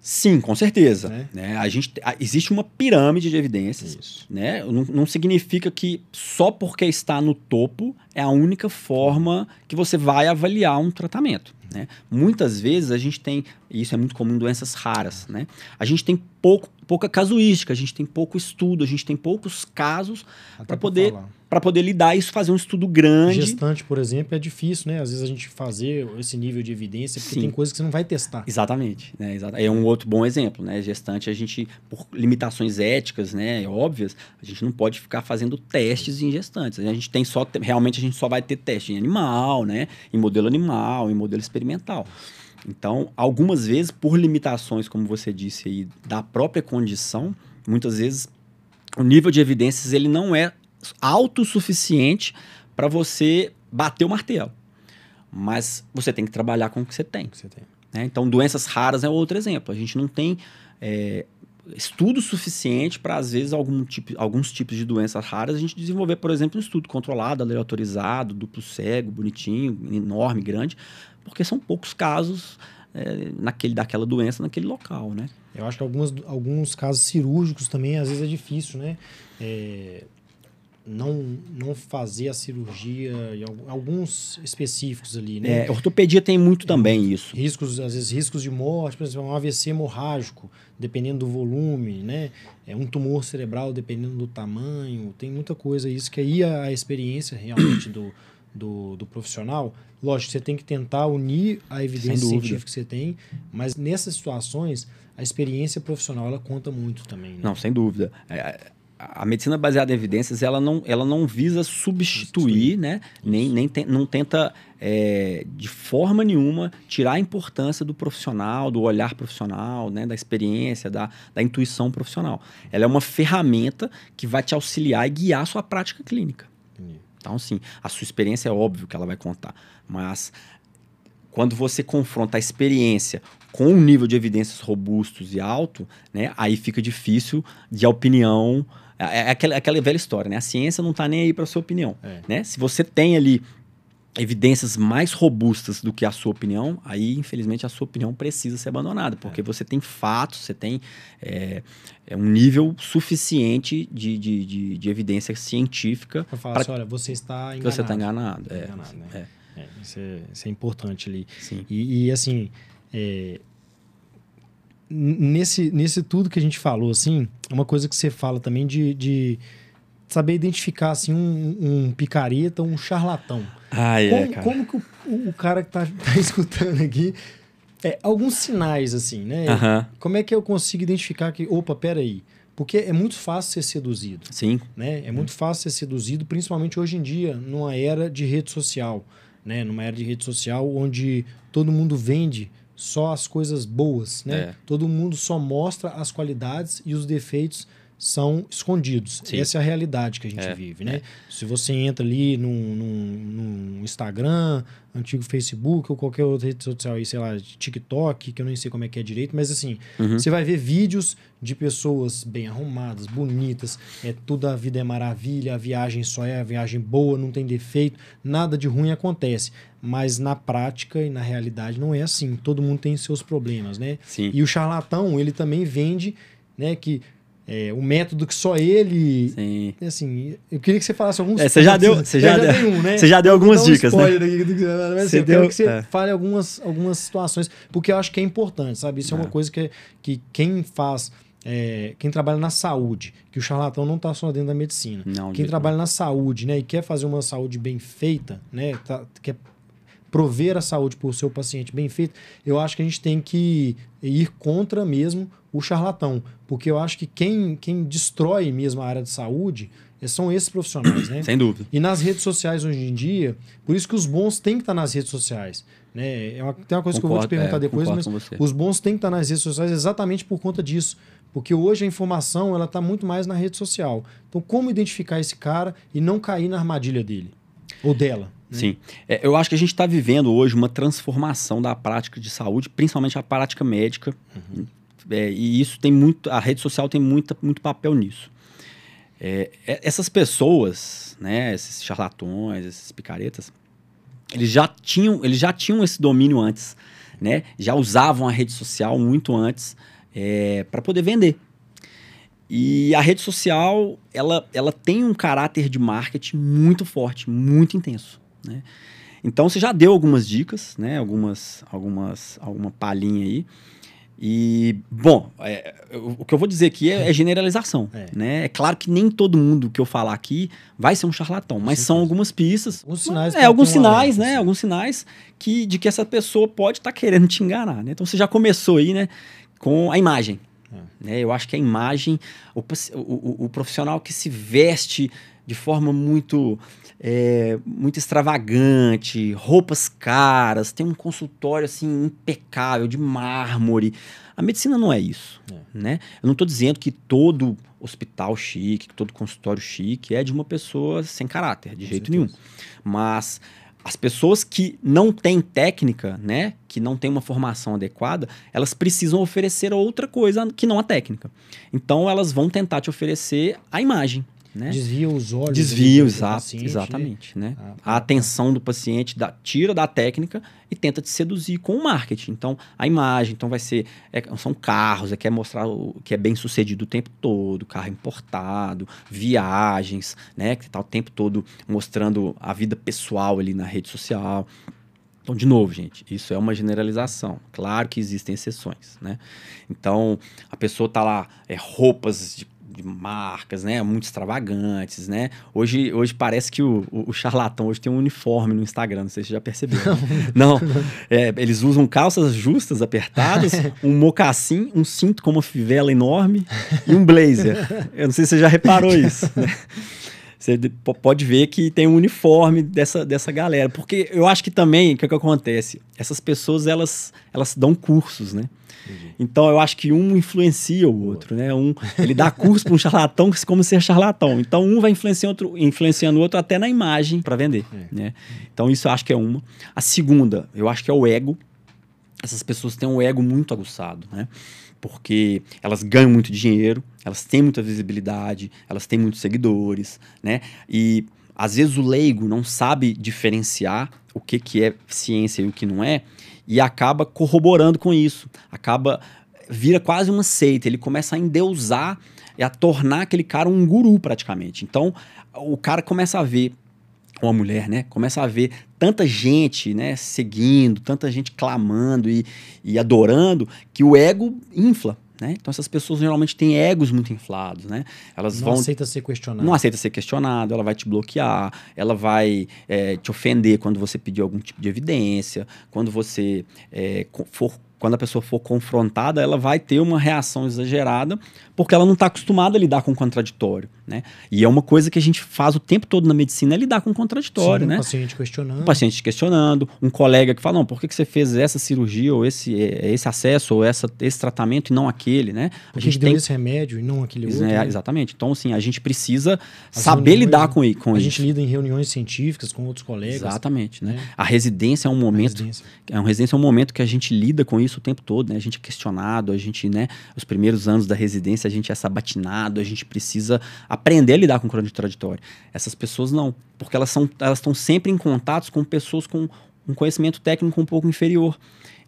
Sim, com certeza. É. Né? A gente, a, existe uma pirâmide de evidências. Isso. Né? Não, não significa que só porque está no topo é a única forma que você vai avaliar um tratamento. Né? Muitas vezes a gente tem, e isso é muito comum em doenças raras, né? a gente tem pouco, pouca casuística, a gente tem pouco estudo, a gente tem poucos casos para poder para poder lidar isso, fazer um estudo grande. Gestante, por exemplo, é difícil, né? Às vezes a gente fazer esse nível de evidência, porque Sim. tem coisas que você não vai testar. Exatamente, né? É um outro bom exemplo, né? Gestante, a gente, por limitações éticas, né, óbvias, a gente não pode ficar fazendo testes em gestantes. A gente tem só, realmente a gente só vai ter teste em animal, né? Em modelo animal, em modelo experimental. Então, algumas vezes, por limitações, como você disse aí, da própria condição, muitas vezes o nível de evidências ele não é autossuficiente para você bater o martelo. Mas você tem que trabalhar com o que você tem. Você tem. Né? Então, doenças raras é outro exemplo. A gente não tem é, estudo suficiente para, às vezes, algum tipo, alguns tipos de doenças raras, a gente desenvolver, por exemplo, um estudo controlado, aleatorizado, duplo cego, bonitinho, enorme, grande, porque são poucos casos é, naquele, daquela doença naquele local, né? Eu acho que alguns, alguns casos cirúrgicos também, às vezes, é difícil, né? É, não, não fazer a cirurgia em alguns específicos ali, né? É, ortopedia tem muito também isso. Riscos, às vezes riscos de morte, por exemplo, um AVC hemorrágico, dependendo do volume, né? É um tumor cerebral, dependendo do tamanho, tem muita coisa isso que aí a, a experiência realmente do, do, do, profissional, lógico, você tem que tentar unir a evidência científica que você tem, mas nessas situações a experiência profissional ela conta muito também. Né? Não, sem dúvida. É, a medicina baseada em evidências ela não, ela não visa substituir, né? nem, nem te, não tenta é, de forma nenhuma tirar a importância do profissional, do olhar profissional, né? da experiência, da, da intuição profissional. Ela é uma ferramenta que vai te auxiliar e guiar a sua prática clínica. Então, sim, a sua experiência é óbvio que ela vai contar, mas quando você confronta a experiência com um nível de evidências robustos e alto, né, aí fica difícil de a opinião é, é aquela, aquela velha história, né? A ciência não está nem aí para sua opinião. É. Né? Se você tem ali evidências mais robustas do que a sua opinião, aí, infelizmente, a sua opinião precisa ser abandonada, porque é. você tem fatos, você tem é, é um nível suficiente de, de, de, de evidência científica. Para falar pra... assim, olha, você está enganado. Você está enganado. É, enganado né? é. é. Isso, é, isso, é, importante ali. Sim. E, e assim, nesse, nesse tudo que a gente falou, assim, uma coisa que você fala também de, de saber identificar, assim, um, um picareta, um charlatão. Ah, é, como, cara. como que o, o cara que tá, tá escutando aqui... É, alguns sinais, assim, né? Como é que eu consigo identificar que, opa, peraí, porque é muito fácil ser seduzido. Sim. Né? É muito fácil ser seduzido, principalmente hoje em dia, numa era de rede social. Né? Numa era de rede social onde todo mundo vende só as coisas boas, né? É. Todo mundo só mostra as qualidades e os defeitos são escondidos. Sim. Essa é a realidade que a gente é, vive, né? É. Se você entra ali no, no, no, Instagram, antigo Facebook ou qualquer outra rede social aí, sei lá, TikTok, que eu nem sei como é que é direito, mas assim, uhum. você vai ver vídeos de pessoas bem arrumadas, bonitas, é tudo a vida é maravilha, a viagem só é a viagem boa, não tem defeito, nada de ruim acontece. Mas na prática e na realidade não é assim. Todo mundo tem seus problemas, né? Sim. E o charlatão, ele também vende, né, que é, um método que só ele. Sim. Assim, eu queria que você falasse alguns. É, você já deu, você já, já deu, um, né? Você já deu algumas um dicas, né? Aqui, mas, você assim, deu, eu quero que você é. fale algumas, algumas situações, porque eu acho que é importante, sabe? Isso é, é uma coisa que, que quem faz. É, quem trabalha na saúde, que o charlatão não está só dentro da medicina. Não, quem trabalha não. na saúde, né, e quer fazer uma saúde bem feita, né, tá, quer prover a saúde para o seu paciente bem feito, eu acho que a gente tem que ir contra mesmo o charlatão. Porque eu acho que quem, quem destrói mesmo a área de saúde eh, são esses profissionais, né? Sem dúvida. E nas redes sociais hoje em dia, por isso que os bons têm que estar nas redes sociais. Né? É uma, tem uma coisa concordo, que eu vou te perguntar é, depois, mas os bons têm que estar nas redes sociais exatamente por conta disso. Porque hoje a informação ela está muito mais na rede social. Então, como identificar esse cara e não cair na armadilha dele? Ou dela? Né? Sim. É, eu acho que a gente está vivendo hoje uma transformação da prática de saúde, principalmente a prática médica. Uhum. É, e isso tem muito. A rede social tem muita, muito papel nisso. É, é essas pessoas, né, esses charlatões, esses picaretas, eles já tinham, eles já tinham esse domínio antes, né? Já usavam a rede social muito antes é, para poder vender. E a rede social, ela, ela tem um caráter de marketing muito forte, muito intenso. Né? Então você já deu algumas dicas, né? Algumas, algumas, alguma palhinha aí. E, bom, é, o que eu vou dizer aqui é, é generalização. É. Né? é claro que nem todo mundo que eu falar aqui vai ser um charlatão, mas Sim, são algumas pistas. Alguns sinais. É, alguns sinais, né? Assim. Alguns sinais que, de que essa pessoa pode estar tá querendo te enganar. Né? Então você já começou aí, né? Com a imagem. É. Né? Eu acho que a imagem, o, o, o profissional que se veste de forma muito é, muito extravagante, roupas caras, tem um consultório assim impecável, de mármore. A medicina não é isso, é. né? Eu não estou dizendo que todo hospital chique, que todo consultório chique é de uma pessoa sem caráter, de Com jeito certeza. nenhum. Mas as pessoas que não têm técnica, né, que não têm uma formação adequada, elas precisam oferecer outra coisa que não a técnica. Então elas vão tentar te oferecer a imagem, né? Desvia os olhos. Desvia, exato, paciente, exatamente. Né? Ah, a atenção do paciente da, tira da técnica e tenta te seduzir com o marketing. Então, a imagem, então vai ser. É, são carros, é, quer mostrar o, que é bem sucedido o tempo todo, carro importado, viagens, né? Que está o tempo todo mostrando a vida pessoal ali na rede social. Então, de novo, gente, isso é uma generalização. Claro que existem exceções, né? Então, a pessoa tá lá, é, roupas de de marcas, né? Muito extravagantes, né? Hoje, hoje parece que o, o, o charlatão hoje tem um uniforme no Instagram, não sei se você já percebeu. Não, não é, eles usam calças justas, apertadas, um mocassim, um cinto com uma fivela enorme e um blazer. Eu não sei se você já reparou isso, né? Você pode ver que tem um uniforme dessa, dessa galera. Porque eu acho que também, o que, é que acontece? Essas pessoas, elas, elas dão cursos, né? Então eu acho que um influencia o outro, né? Um, ele dá curso para um charlatão como ser charlatão. Então um vai influenciando, outro, influenciando o outro até na imagem para vender, é. né? Então isso eu acho que é uma. A segunda, eu acho que é o ego. Essas pessoas têm um ego muito aguçado, né? Porque elas ganham muito dinheiro, elas têm muita visibilidade, elas têm muitos seguidores, né? E às vezes o leigo não sabe diferenciar o que, que é ciência e o que não é, e acaba corroborando com isso. Acaba vira quase uma seita, ele começa a endeusar e a tornar aquele cara um guru praticamente. Então, o cara começa a ver uma mulher, né? Começa a ver tanta gente, né, seguindo, tanta gente clamando e, e adorando, que o ego infla. Né? Então essas pessoas geralmente têm egos muito inflados, né? Elas não vão aceita ser questionado. Não aceita ser questionado, ela vai te bloquear, ela vai é, te ofender quando você pedir algum tipo de evidência, quando você é, for quando a pessoa for confrontada, ela vai ter uma reação exagerada, porque ela não está acostumada a lidar com o contraditório. Né? E é uma coisa que a gente faz o tempo todo na medicina é lidar com o contraditório, Sim, né? Um paciente questionando. Um paciente questionando, um colega que fala, não, por que, que você fez essa cirurgia, ou esse, é, esse acesso, ou essa, esse tratamento e não aquele, né? A gente tem esse remédio e não aquele outro. É, né? Exatamente. Então, assim, a gente precisa As saber lidar com, com a isso. A gente lida em reuniões científicas com outros colegas. Exatamente, né? A residência é um momento. A residência. É residência é um momento que a gente lida com isso o tempo todo, né? A gente é questionado, a gente, né? Os primeiros anos da residência a gente é sabatinado, a gente precisa aprender a lidar com o contraditório. Essas pessoas não, porque elas são elas estão sempre em contatos com pessoas com um conhecimento técnico um pouco inferior.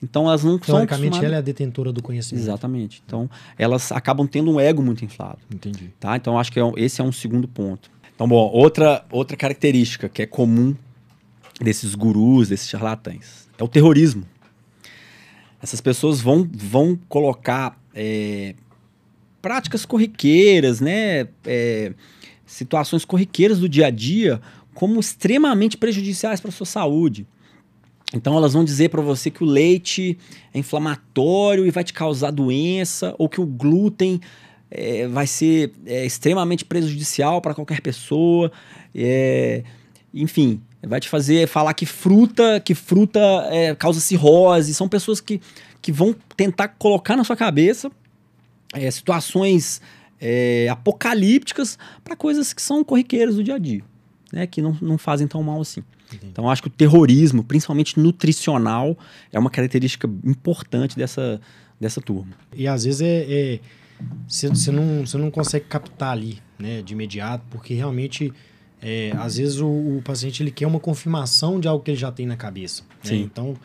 Então elas não são Teoricamente ela é a detentora do conhecimento. Exatamente. Então elas acabam tendo um ego muito inflado. Entendi. Tá? Então acho que é, esse é um segundo ponto. Então, bom, outra, outra característica que é comum desses gurus, desses charlatães, é o terrorismo. Essas pessoas vão, vão colocar é, práticas corriqueiras, né? É, situações corriqueiras do dia a dia como extremamente prejudiciais para a sua saúde. Então elas vão dizer para você que o leite é inflamatório e vai te causar doença, ou que o glúten é, vai ser é, extremamente prejudicial para qualquer pessoa. É, enfim, vai te fazer falar que fruta, que fruta é, causa cirrose. São pessoas que, que vão tentar colocar na sua cabeça é, situações é, apocalípticas para coisas que são corriqueiras do dia a dia, né? Que não, não fazem tão mal assim. Entendi. Então, acho que o terrorismo, principalmente nutricional, é uma característica importante dessa, dessa turma. E às vezes é. Você é, não, não consegue captar ali, né, de imediato, porque realmente. É, às vezes o, o, paciente ele quer uma confirmação de algo que ele já tem na cabeça. Né? Então,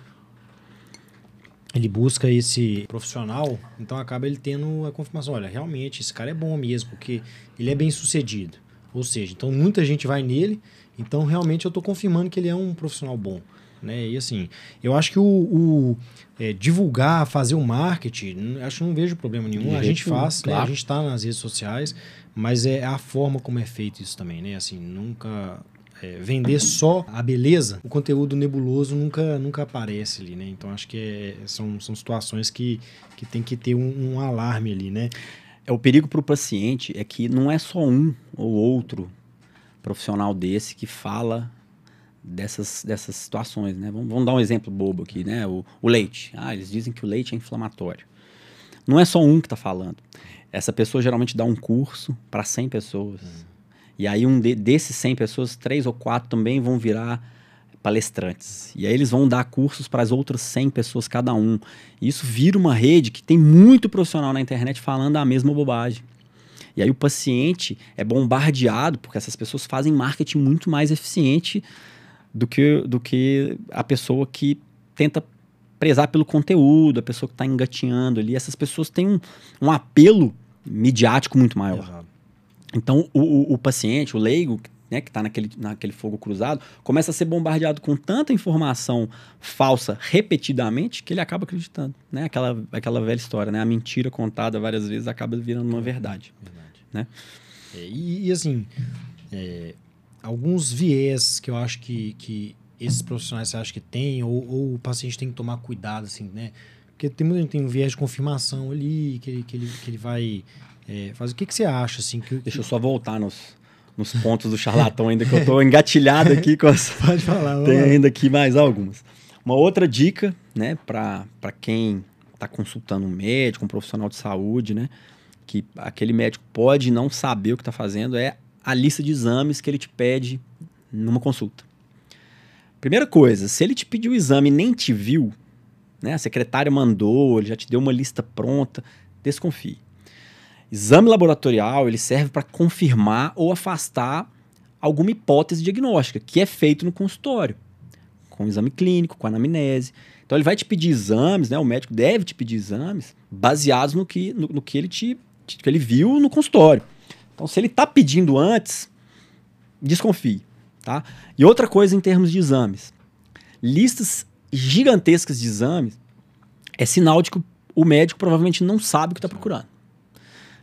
ele busca esse profissional, então acaba ele tendo a confirmação, olha, realmente esse cara é bom mesmo, porque ele é bem sucedido. Ou seja, então muita gente vai nele, então realmente eu estou confirmando que ele é um profissional bom. Né? E assim, eu acho que o, o é, divulgar, fazer o marketing, acho que não vejo problema nenhum. A gente faz, claro. né? a gente está nas redes sociais, mas é a forma como é feito isso também, né? Assim, nunca é, vender só a beleza, o conteúdo nebuloso nunca, nunca aparece ali, né? Então acho que é, são, são situações que, que tem que ter um, um alarme ali, né? É o perigo para o paciente é que não é só um ou outro profissional desse que fala dessas, dessas situações, né? Vamos, vamos dar um exemplo bobo aqui, né? O, o leite. Ah, eles dizem que o leite é inflamatório. Não é só um que está falando. Essa pessoa geralmente dá um curso para 100 pessoas. E aí, um de, desses 100 pessoas, três ou quatro também vão virar palestrantes. E aí eles vão dar cursos para as outras 100 pessoas cada um. E isso vira uma rede que tem muito profissional na internet falando a mesma bobagem. E aí o paciente é bombardeado, porque essas pessoas fazem marketing muito mais eficiente do que, do que a pessoa que tenta prezar pelo conteúdo, a pessoa que está engatinhando ali. Essas pessoas têm um, um apelo midiático muito maior. Exato. Então, o, o, o, paciente, o leigo, né, que está naquele, naquele fogo cruzado, começa a ser bombardeado com tanta informação falsa repetidamente que ele acaba acreditando. Né? Aquela, aquela velha história, né? A mentira contada várias vezes acaba virando uma verdade. verdade. Né? É, e, e, assim, é, alguns viés que eu acho que, que esses profissionais você acha que tem, ou, ou, o paciente tem que tomar cuidado, assim, né? Porque tem muita gente tem um viés de confirmação ali, que ele, que ele, que ele vai é, fazer. O que, que você acha, assim? Que, Deixa eu só voltar nos, nos pontos do charlatão ainda, que eu estou engatilhado aqui com as... Pode falar. Tem ainda aqui mais algumas. Uma outra dica, né, para quem está consultando um médico, um profissional de saúde, né, que aquele médico pode não saber o que está fazendo, é a lista de exames que ele te pede numa consulta. Primeira coisa, se ele te pediu o exame e nem te viu, né, a secretária mandou, ele já te deu uma lista pronta, desconfie. Exame laboratorial ele serve para confirmar ou afastar alguma hipótese diagnóstica, que é feito no consultório, com exame clínico, com anamnese. Então ele vai te pedir exames, né? O médico deve te pedir exames baseados no que, no, no que ele te que ele viu no consultório. Então, se ele está pedindo antes, desconfie. Tá? E outra coisa em termos de exames. Listas gigantescas de exames é sinal de que o médico provavelmente não sabe o que está procurando.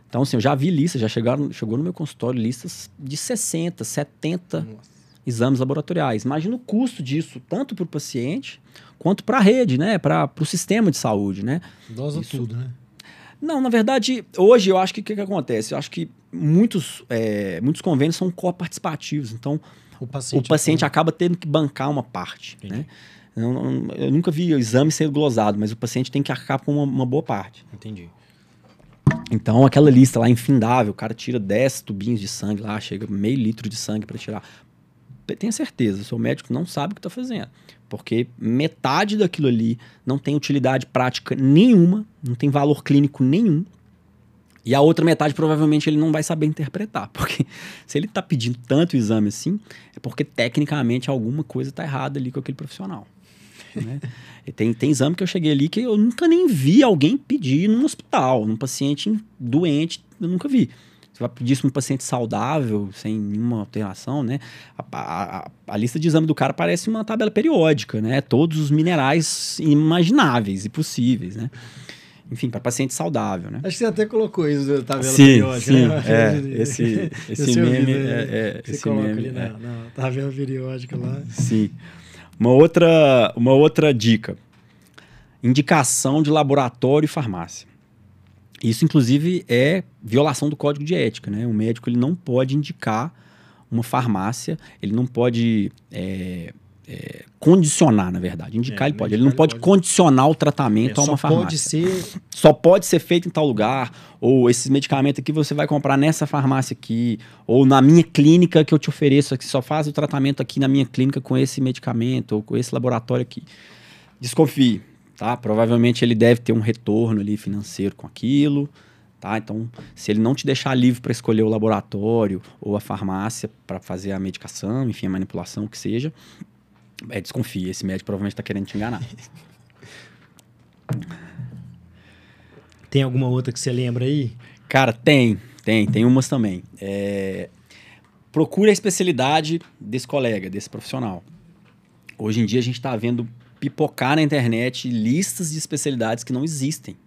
Então, assim, eu já vi listas, já chegaram, chegou no meu consultório listas de 60, 70 Nossa. exames laboratoriais. Imagina o custo disso, tanto para o paciente quanto para a rede, né? Para o sistema de saúde, né? Dosa Isso, tudo, né? Não, na verdade, hoje eu acho que o que, que, acontece? Eu acho que muitos, é, muitos convênios são coparticipativos, então o paciente, o paciente acaba tendo que bancar uma parte, né? Eu, eu, nunca vi o exame ser glosado, mas o paciente tem que arcar com uma, uma boa parte. Entendi. Então, aquela lista lá infindável, o cara tira 10 tubinhos de sangue lá, chega meio litro de sangue para tirar. Tenha certeza, seu médico não sabe o que está fazendo. Porque metade daquilo ali não tem utilidade prática nenhuma, não tem valor clínico nenhum. E a outra metade provavelmente ele não vai saber interpretar. Porque se ele está pedindo tanto exame assim, é porque tecnicamente alguma coisa está errada ali com aquele profissional. Né? tem, tem exame que eu cheguei ali que eu nunca nem vi alguém pedir num hospital, num paciente doente, eu nunca vi. Você vai pedir isso num paciente saudável, sem nenhuma alteração, né? A, a, a, lista de exame do cara parece uma tabela periódica, né? Todos os minerais imagináveis e possíveis, né? Enfim, para paciente saudável, né? Acho que você até colocou isso na tabela sim, periódica, sim, né? É, esse, esse meme... É, é, você esse coloca meme, ali na, é. na tabela periódica lá. Sim. Uma outra, uma outra dica: indicação de laboratório e farmácia. Isso, inclusive, é violação do código de ética. Né? O médico ele não pode indicar uma farmácia, ele não pode é, é, condicionar, na verdade. Indicar é, ele pode. Ele não pode, pode, condicionar o tratamento é, a uma farmácia. Pode ser... Só pode ser feito em tal lugar. Ou esses medicamentos aqui você vai comprar nessa farmácia aqui. Ou na minha clínica que eu te ofereço aqui. Só faz o tratamento aqui na minha clínica com esse medicamento ou com esse laboratório aqui. Desconfie, tá? Provavelmente ele deve ter um retorno ali financeiro com aquilo. Tá? Então, se ele não te deixar livre para escolher o laboratório ou a farmácia para fazer a medicação, enfim, a manipulação, o que seja, é, desconfia, esse médico provavelmente está querendo te enganar. Tem alguma outra que você lembra aí? Cara, tem, tem, tem umas também. É... Procure a especialidade desse colega, desse profissional. Hoje em dia a gente está vendo pipocar na internet listas de especialidades que não existem.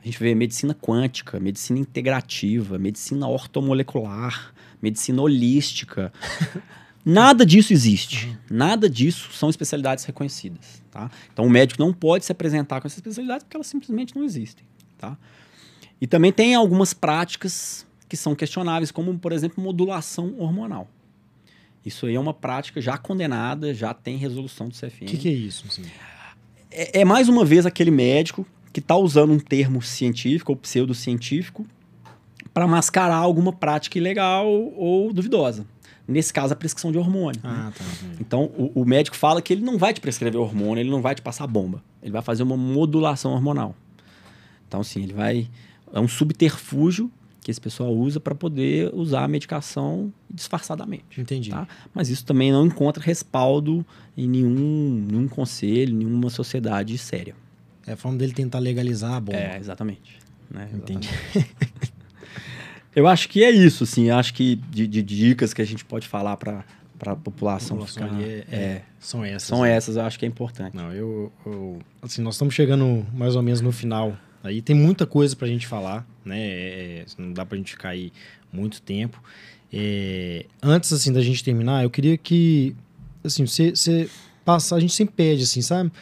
A gente vê medicina quântica, medicina integrativa, medicina ortomolecular, medicina holística. Nada disso existe. Nada disso são especialidades reconhecidas. Tá? Então o médico não pode se apresentar com essas especialidades porque elas simplesmente não existem. Tá? E também tem algumas práticas que são questionáveis, como, por exemplo, modulação hormonal. Isso aí é uma prática já condenada, já tem resolução do CFM. O que, que, é isso? Assim? É, é, mais uma vez aquele médico que está usando um termo científico ou pseudocientífico para mascarar alguma prática ilegal ou duvidosa. Nesse caso, a prescrição de hormônio. Ah, né? tá. Então, o, o, médico fala que ele não vai te prescrever hormônio, ele não vai te passar bomba. Ele vai fazer uma modulação hormonal. Então, sim, ele vai. É um subterfúgio que esse pessoal usa para poder usar a medicação disfarçadamente. Entendi. Tá? Mas isso também não encontra respaldo em nenhum, nenhum conselho, nenhuma sociedade séria. É a forma dele tentar legalizar a bomba. É, exatamente. Né? Entendi. Eu acho que é isso, assim. Acho que de, de dicas que a gente pode falar para para a população, população ficar, é, é, são essas. São né? essas, eu acho que é importante. Não, eu, eu, assim, nós estamos chegando mais ou menos no final. Aí tem muita coisa para a gente falar, né? É, é, não dá para a gente ficar aí muito tempo. É, antes assim da gente terminar, eu queria que assim você, você passa, a gente sempre pede assim, sabe?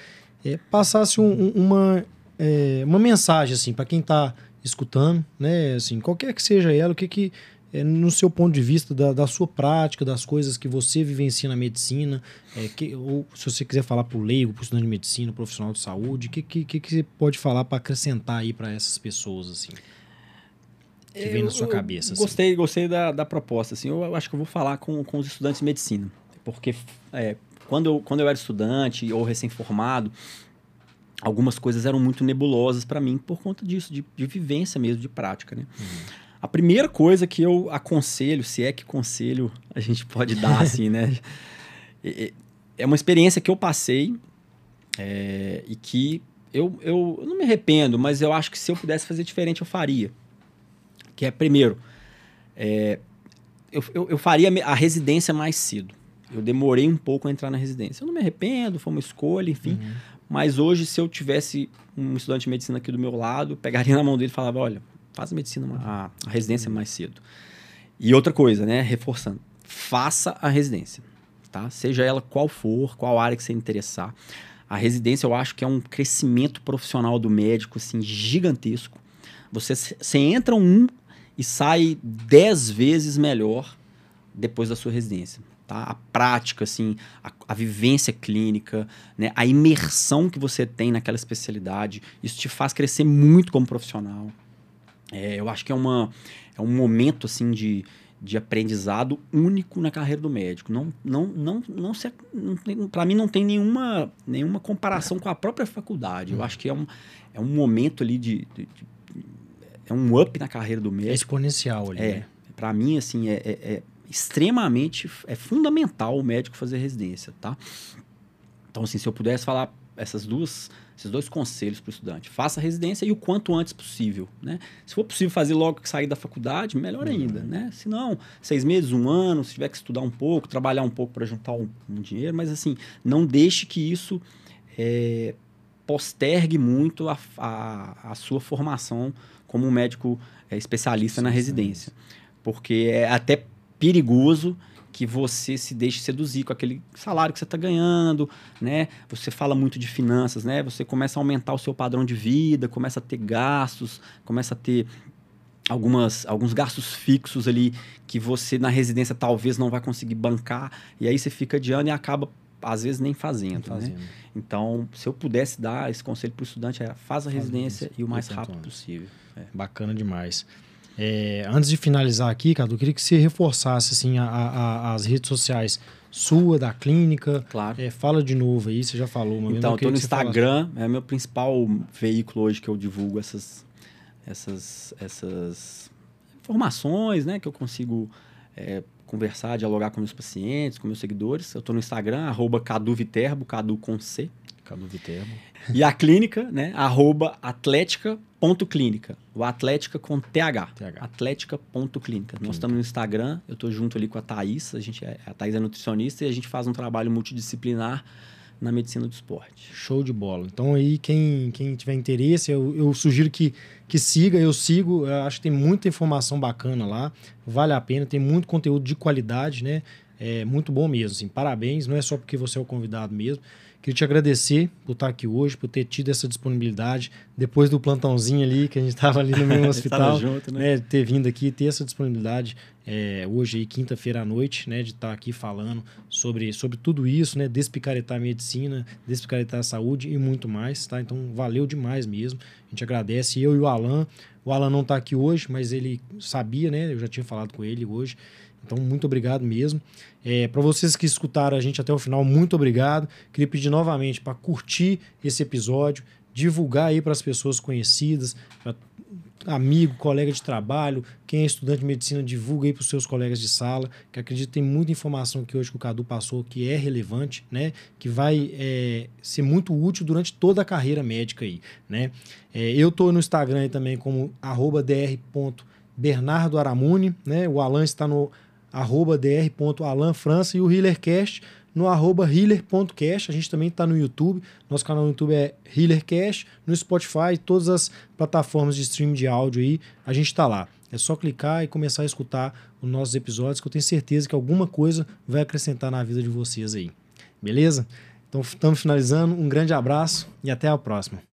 É, passasse um, uma é, uma mensagem assim para quem está escutando, né? Assim, qualquer que seja ela, o que que é, no seu ponto de vista da, da, sua prática, das coisas que você vivencia na medicina, é, que, ou se você quiser falar para o leigo, para o estudante de medicina, profissional de saúde, o que, que, que, você pode falar para acrescentar aí para essas pessoas, assim? Que vem na sua cabeça. Assim. Gostei, gostei da, da proposta. Assim, eu acho que eu vou falar com, com os estudantes de medicina. Porque é, quando, eu, quando eu era estudante ou recém-formado, algumas coisas eram muito nebulosas para mim por conta disso, de, de, vivência mesmo, de prática, né? Uhum. A primeira coisa que eu aconselho, se é que conselho a gente pode dar, assim, né? É uma experiência que eu passei é, e que eu, eu, eu não me arrependo, mas eu acho que se eu pudesse fazer diferente, eu faria. Que é, primeiro, é, eu, eu, eu faria a residência mais cedo. Eu demorei um pouco a entrar na residência. Eu não me arrependo, foi uma escolha, enfim. Uhum. Mas hoje, se eu tivesse um estudante de medicina aqui do meu lado, pegaria na mão dele e falava: olha, faz a medicina, a, a residência mais cedo. E outra coisa, né? Reforçando, faça a residência, tá? Seja ela qual for, qual área que você interessar. A residência eu acho que é um crescimento profissional do médico, assim, gigantesco. você, você entra um e sai dez vezes melhor depois da sua residência. Tá? A prática, assim, a, a, vivência clínica, né? a imersão que você tem naquela especialidade, isso te faz crescer muito como profissional. É, eu acho que é, uma, é um momento assim de, de aprendizado único na carreira do médico. Não, não, não, não, se, não para mim não tem nenhuma, nenhuma comparação com a própria faculdade. Eu hum. acho que é um, é um momento ali de, de, de é um up na carreira do médico. É exponencial ali. É, né? para mim assim é, é, é extremamente é fundamental o médico fazer residência, tá? Então assim, se eu pudesse falar essas duas esses dois conselhos para o estudante. Faça a residência e o quanto antes possível. Né? Se for possível fazer logo que sair da faculdade, melhor ainda. Uhum. Né? Se não, seis meses, um ano, se tiver que estudar um pouco, trabalhar um pouco para juntar um, um, dinheiro, mas assim, não deixe que isso é, postergue muito a, a, a, sua formação como um médico é, especialista sim, na residência. Sim. Porque é até perigoso que você se deixe seduzir com aquele salário que você está ganhando, né? Você fala muito de finanças, né? Você começa a aumentar o seu padrão de vida, começa a ter gastos, começa a ter algumas, alguns gastos fixos ali que você na residência talvez não vai conseguir bancar, e aí você fica adiando e acaba às vezes nem fazendo, né? fazendo. Né? Então, se eu pudesse dar esse conselho para o estudante, era faz a residência e o mais rápido possível. É. Bacana demais. É, antes de finalizar aqui, Cadu, eu queria que você reforçasse assim, a, a, as redes sociais sua, da clínica. Claro. É, fala de novo aí, você já falou. Uma então, eu estou no Instagram, é meu principal veículo hoje que eu divulgo essas, essas, essas informações, né? Que eu consigo é, conversar, dialogar com meus pacientes, com meus seguidores. Eu estou no Instagram, arroba Cadu Viterbo, Cadu com C. Cadu Viterbo. E a clínica, né? Arroba atlética.clínica. O Atlética com TH. TH. Atlética.clínica. Nós estamos no Instagram, eu estou junto ali com a Thaís. A, gente é, a Thaís é nutricionista e a gente faz um trabalho multidisciplinar na medicina do esporte. Show de bola. Então aí, quem, quem tiver interesse, eu, eu sugiro que, que siga, eu sigo. Eu acho que tem muita informação bacana lá. Vale a pena, tem muito conteúdo de qualidade, né? É muito bom mesmo. Assim, parabéns, não é só porque você é o convidado mesmo. Queria te agradecer por estar aqui hoje, por ter tido essa disponibilidade, depois do plantãozinho ali, que a gente estava ali no mesmo hospital. junto, né? né? Ter vindo aqui, ter essa disponibilidade é, hoje, aí, quinta-feira à noite, né? De estar aqui falando sobre, sobre tudo isso, né? Despicaretar a medicina, despicaretar a saúde e muito mais, tá? Então, valeu demais mesmo. A gente agradece. Eu e o Alan. O Alan não está aqui hoje, mas ele sabia, né? Eu já tinha falado com ele hoje. Então, muito obrigado mesmo. É, para vocês que escutaram a gente até o final, muito obrigado. Queria pedir novamente para curtir esse episódio, divulgar aí para as pessoas conhecidas, amigo, colega de trabalho, quem é estudante de medicina, divulga aí para os seus colegas de sala, que acredito que tem muita informação aqui hoje que o Cadu passou que é relevante, né? Que vai é, ser muito útil durante toda a carreira médica aí, né? É, eu estou no Instagram aí também como arroba dr.bernardo Aramune, né? O Alan está no arroba dr.alanfrança e o HealerCast no arroba healer.cast. A gente também está no YouTube. Nosso canal no YouTube é HealerCast. No Spotify, todas as plataformas de streaming de áudio aí, a gente está lá. É só clicar e começar a escutar os nossos episódios, que eu tenho certeza que alguma coisa vai acrescentar na vida de vocês aí. Beleza? Então, estamos finalizando. Um grande abraço e até a próxima.